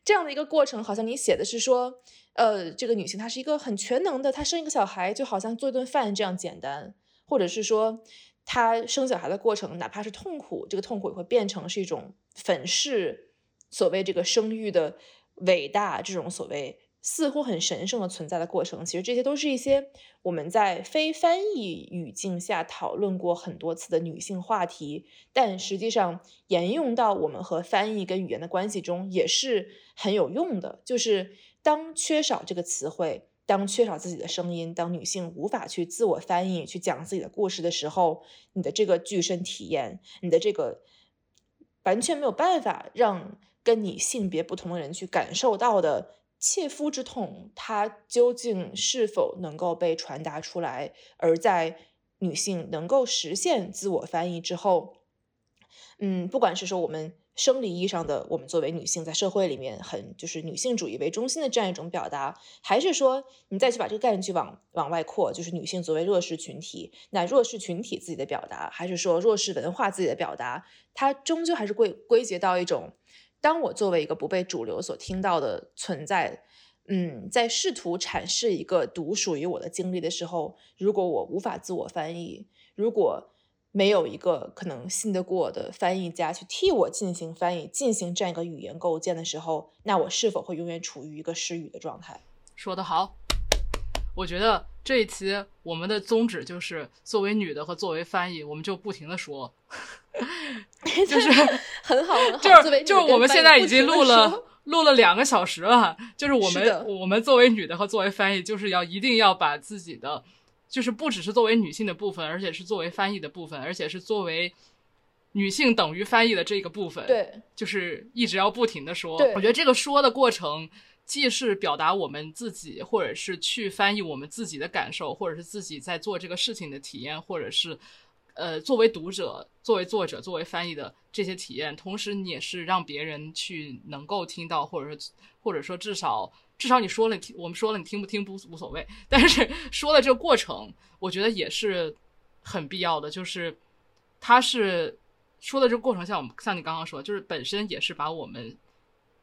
这样的一个过程。好像你写的是说，呃，这个女性她是一个很全能的，她生一个小孩就好像做一顿饭这样简单。或者是说，她生小孩的过程，哪怕是痛苦，这个痛苦也会变成是一种粉饰所谓这个生育的伟大，这种所谓似乎很神圣的存在的过程。其实这些都是一些我们在非翻译语境下讨论过很多次的女性话题，但实际上沿用到我们和翻译跟语言的关系中也是很有用的。就是当缺少这个词汇。当缺少自己的声音，当女性无法去自我翻译、去讲自己的故事的时候，你的这个具身体验，你的这个完全没有办法让跟你性别不同的人去感受到的切肤之痛，它究竟是否能够被传达出来？而在女性能够实现自我翻译之后，嗯，不管是说我们。生理意义上的，我们作为女性在社会里面很就是女性主义为中心的这样一种表达，还是说你再去把这个概念去往往外扩，就是女性作为弱势群体，那弱势群体自己的表达，还是说弱势文化自己的表达，它终究还是归归结到一种，当我作为一个不被主流所听到的存在，嗯，在试图阐释一个独属于我的经历的时候，如果我无法自我翻译，如果。没有一个可能信得过的翻译家去替我进行翻译，进行这样一个语言构建的时候，那我是否会永远处于一个失语的状态？说得好，我觉得这一期我们的宗旨就是作为女的和作为翻译，我们就不停的说，就是很好很好，就是就是我们现在已经录了录了两个小时了，就是我们我们作为女的和作为翻译，就是要一定要把自己的。就是不只是作为女性的部分，而且是作为翻译的部分，而且是作为女性等于翻译的这个部分。对，就是一直要不停的说。我觉得这个说的过程，既是表达我们自己，或者是去翻译我们自己的感受，或者是自己在做这个事情的体验，或者是呃作为读者、作为作者、作为翻译的这些体验，同时你也是让别人去能够听到，或者是或者说至少。至少你说了，听我们说了，你听不听不无所谓。但是说的这个过程，我觉得也是很必要的。就是他是说的这个过程，像我们像你刚刚说，就是本身也是把我们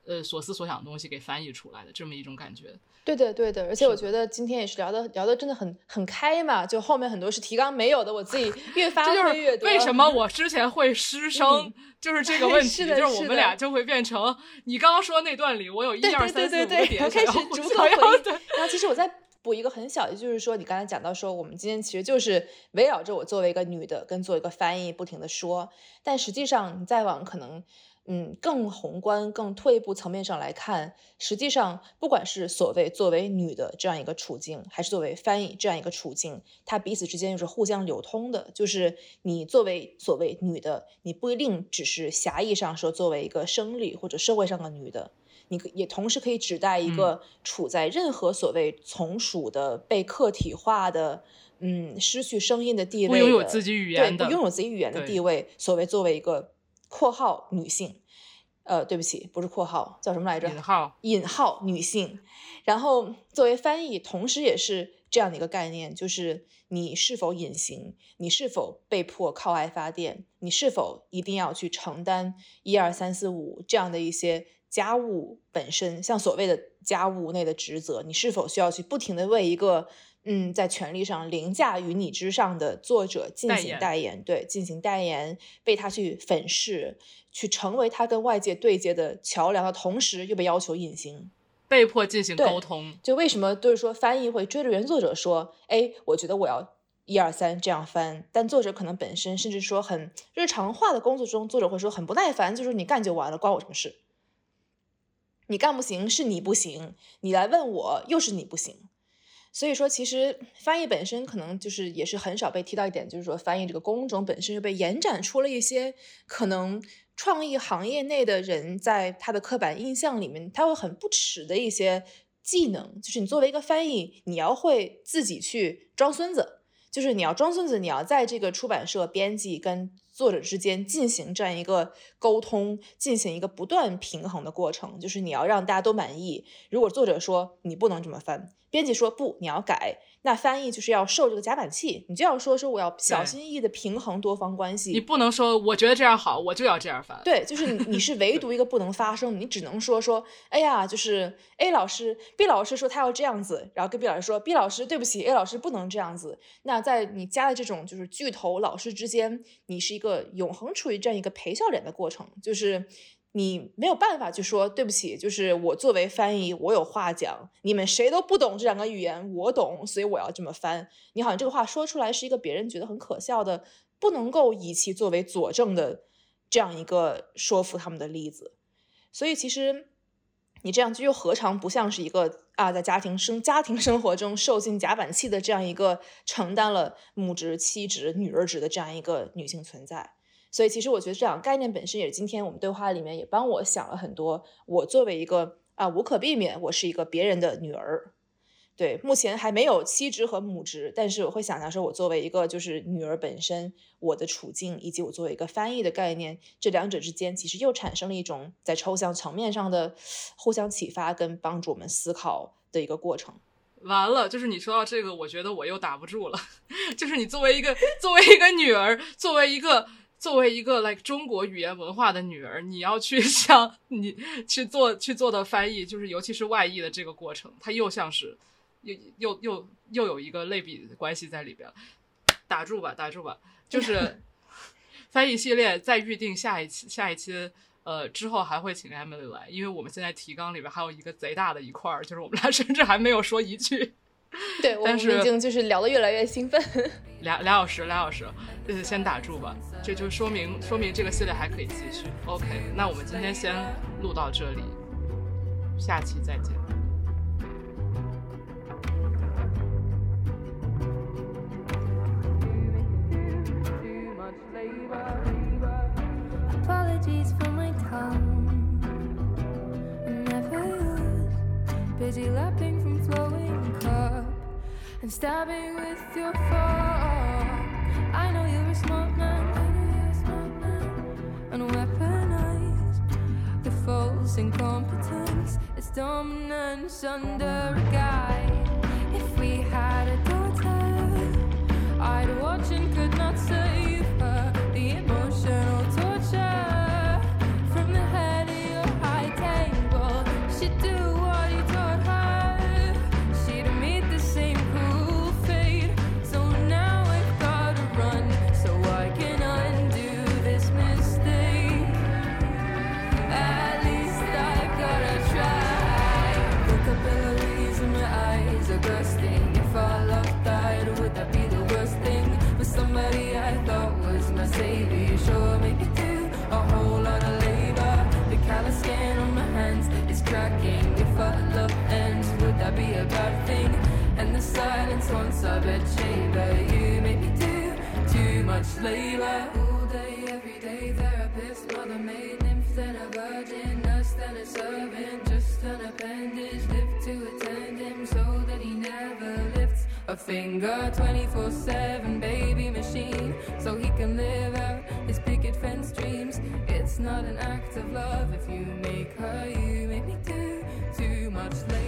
呃所思所想的东西给翻译出来的这么一种感觉。对的，对的，而且我觉得今天也是聊的聊的真的很很开嘛，就后面很多是提纲没有的，我自己 越发挥越多。为什么我之前会失声？就是这个问 题，就是我们俩就会变成你刚刚说那段里，我有一二三四五个点，开始逐个回应。然后其实我在补一个很小的，就是说你刚才讲到说，我们今天其实就是围绕着我作为一个女的跟做一个翻译不停的说，但实际上你再往可能。嗯，更宏观、更退一步层面上来看，实际上，不管是所谓作为女的这样一个处境，还是作为翻译这样一个处境，它彼此之间又是互相流通的。就是你作为所谓女的，你不一定只是狭义上说作为一个生理或者社会上的女的，你也同时可以指代一个处在任何所谓从属的、被客体化的、嗯，失去声音的地位，不拥有自己语言的，不拥有自己语言的地位，所谓作为一个。括号女性，呃，对不起，不是括号，叫什么来着？引号，引号女性。然后作为翻译，同时也是这样的一个概念，就是你是否隐形，你是否被迫靠爱发电，你是否一定要去承担一二三四五这样的一些家务本身，像所谓的家务内的职责，你是否需要去不停的为一个。嗯，在权力上凌驾于你之上的作者进行代言，对，进行代言，被他去粉饰，去成为他跟外界对接的桥梁的同时，又被要求隐形，被迫进行沟通。就为什么就是说翻译会追着原作者说，哎，我觉得我要一二三这样翻，但作者可能本身甚至说很日常化的工作中，作者会说很不耐烦，就是你干就完了，关我什么事？你干不行是你不行，你来问我又是你不行。所以说，其实翻译本身可能就是也是很少被提到一点，就是说翻译这个工种本身又被延展出了一些可能创意行业内的人在他的刻板印象里面，他会很不耻的一些技能，就是你作为一个翻译，你要会自己去装孙子，就是你要装孙子，你要在这个出版社编辑跟作者之间进行这样一个沟通，进行一个不断平衡的过程，就是你要让大家都满意。如果作者说你不能这么翻。编辑说不，你要改。那翻译就是要受这个夹板气，你就要说说我要小心翼翼的平衡多方关系。你不能说我觉得这样好，我就要这样翻。对，就是你你是唯独一个不能发声，你只能说说，哎呀，就是 A 老师，B 老师说他要这样子，然后跟 B 老师说，B 老师对不起，A 老师不能这样子。那在你加的这种就是巨头老师之间，你是一个永恒处于这样一个陪笑脸的过程，就是。你没有办法去说对不起，就是我作为翻译，我有话讲，你们谁都不懂这两个语言，我懂，所以我要这么翻。你好像这个话说出来是一个别人觉得很可笑的，不能够以其作为佐证的这样一个说服他们的例子。所以其实你这样就又何尝不像是一个啊，在家庭生家庭生活中受尽夹板气的这样一个承担了母职、妻职、女儿职的这样一个女性存在？所以，其实我觉得这两个概念本身也是今天我们对话里面也帮我想了很多。我作为一个啊，无可避免，我是一个别人的女儿。对，目前还没有妻职和母职，但是我会想象说，我作为一个就是女儿本身，我的处境，以及我作为一个翻译的概念，这两者之间其实又产生了一种在抽象层面上的互相启发跟帮助我们思考的一个过程。完了，就是你说到这个，我觉得我又打不住了。就是你作为一个作为一个女儿，作为一个作为一个 like 中国语言文化的女儿，你要去 像你去做去做的翻译，就是尤其是外译的这个过程，它又像是。又又又又有一个类比关系在里边，打住吧，打住吧，就是翻译系列再预定下一期，下一期呃之后还会请 Emily 来，因为我们现在提纲里边还有一个贼大的一块儿，就是我们俩甚至还没有说一句，对，我们已经就是聊得越来越兴奋，俩俩小时，俩小时，就是先打住吧，这就说明说明这个系列还可以继续。OK，那我们今天先录到这里，下期再见。Apologies for my tongue. I never was busy lapping from flowing cup and stabbing with your fork. I know you're a smart man. I know you're a smart man. And weaponize the false incompetence. It's dominance under a guy. If we had a daughter, I'd watch and could not save her. The emotional once I bet chamber, you make me do too much labor. All day, every day, therapist, mother maid, nymph, then a virgin, nurse, then a servant, just an appendage, live to attend him so that he never lifts a finger. 24 7 baby machine so he can live out his picket fence dreams. It's not an act of love if you make her you make me do too much labor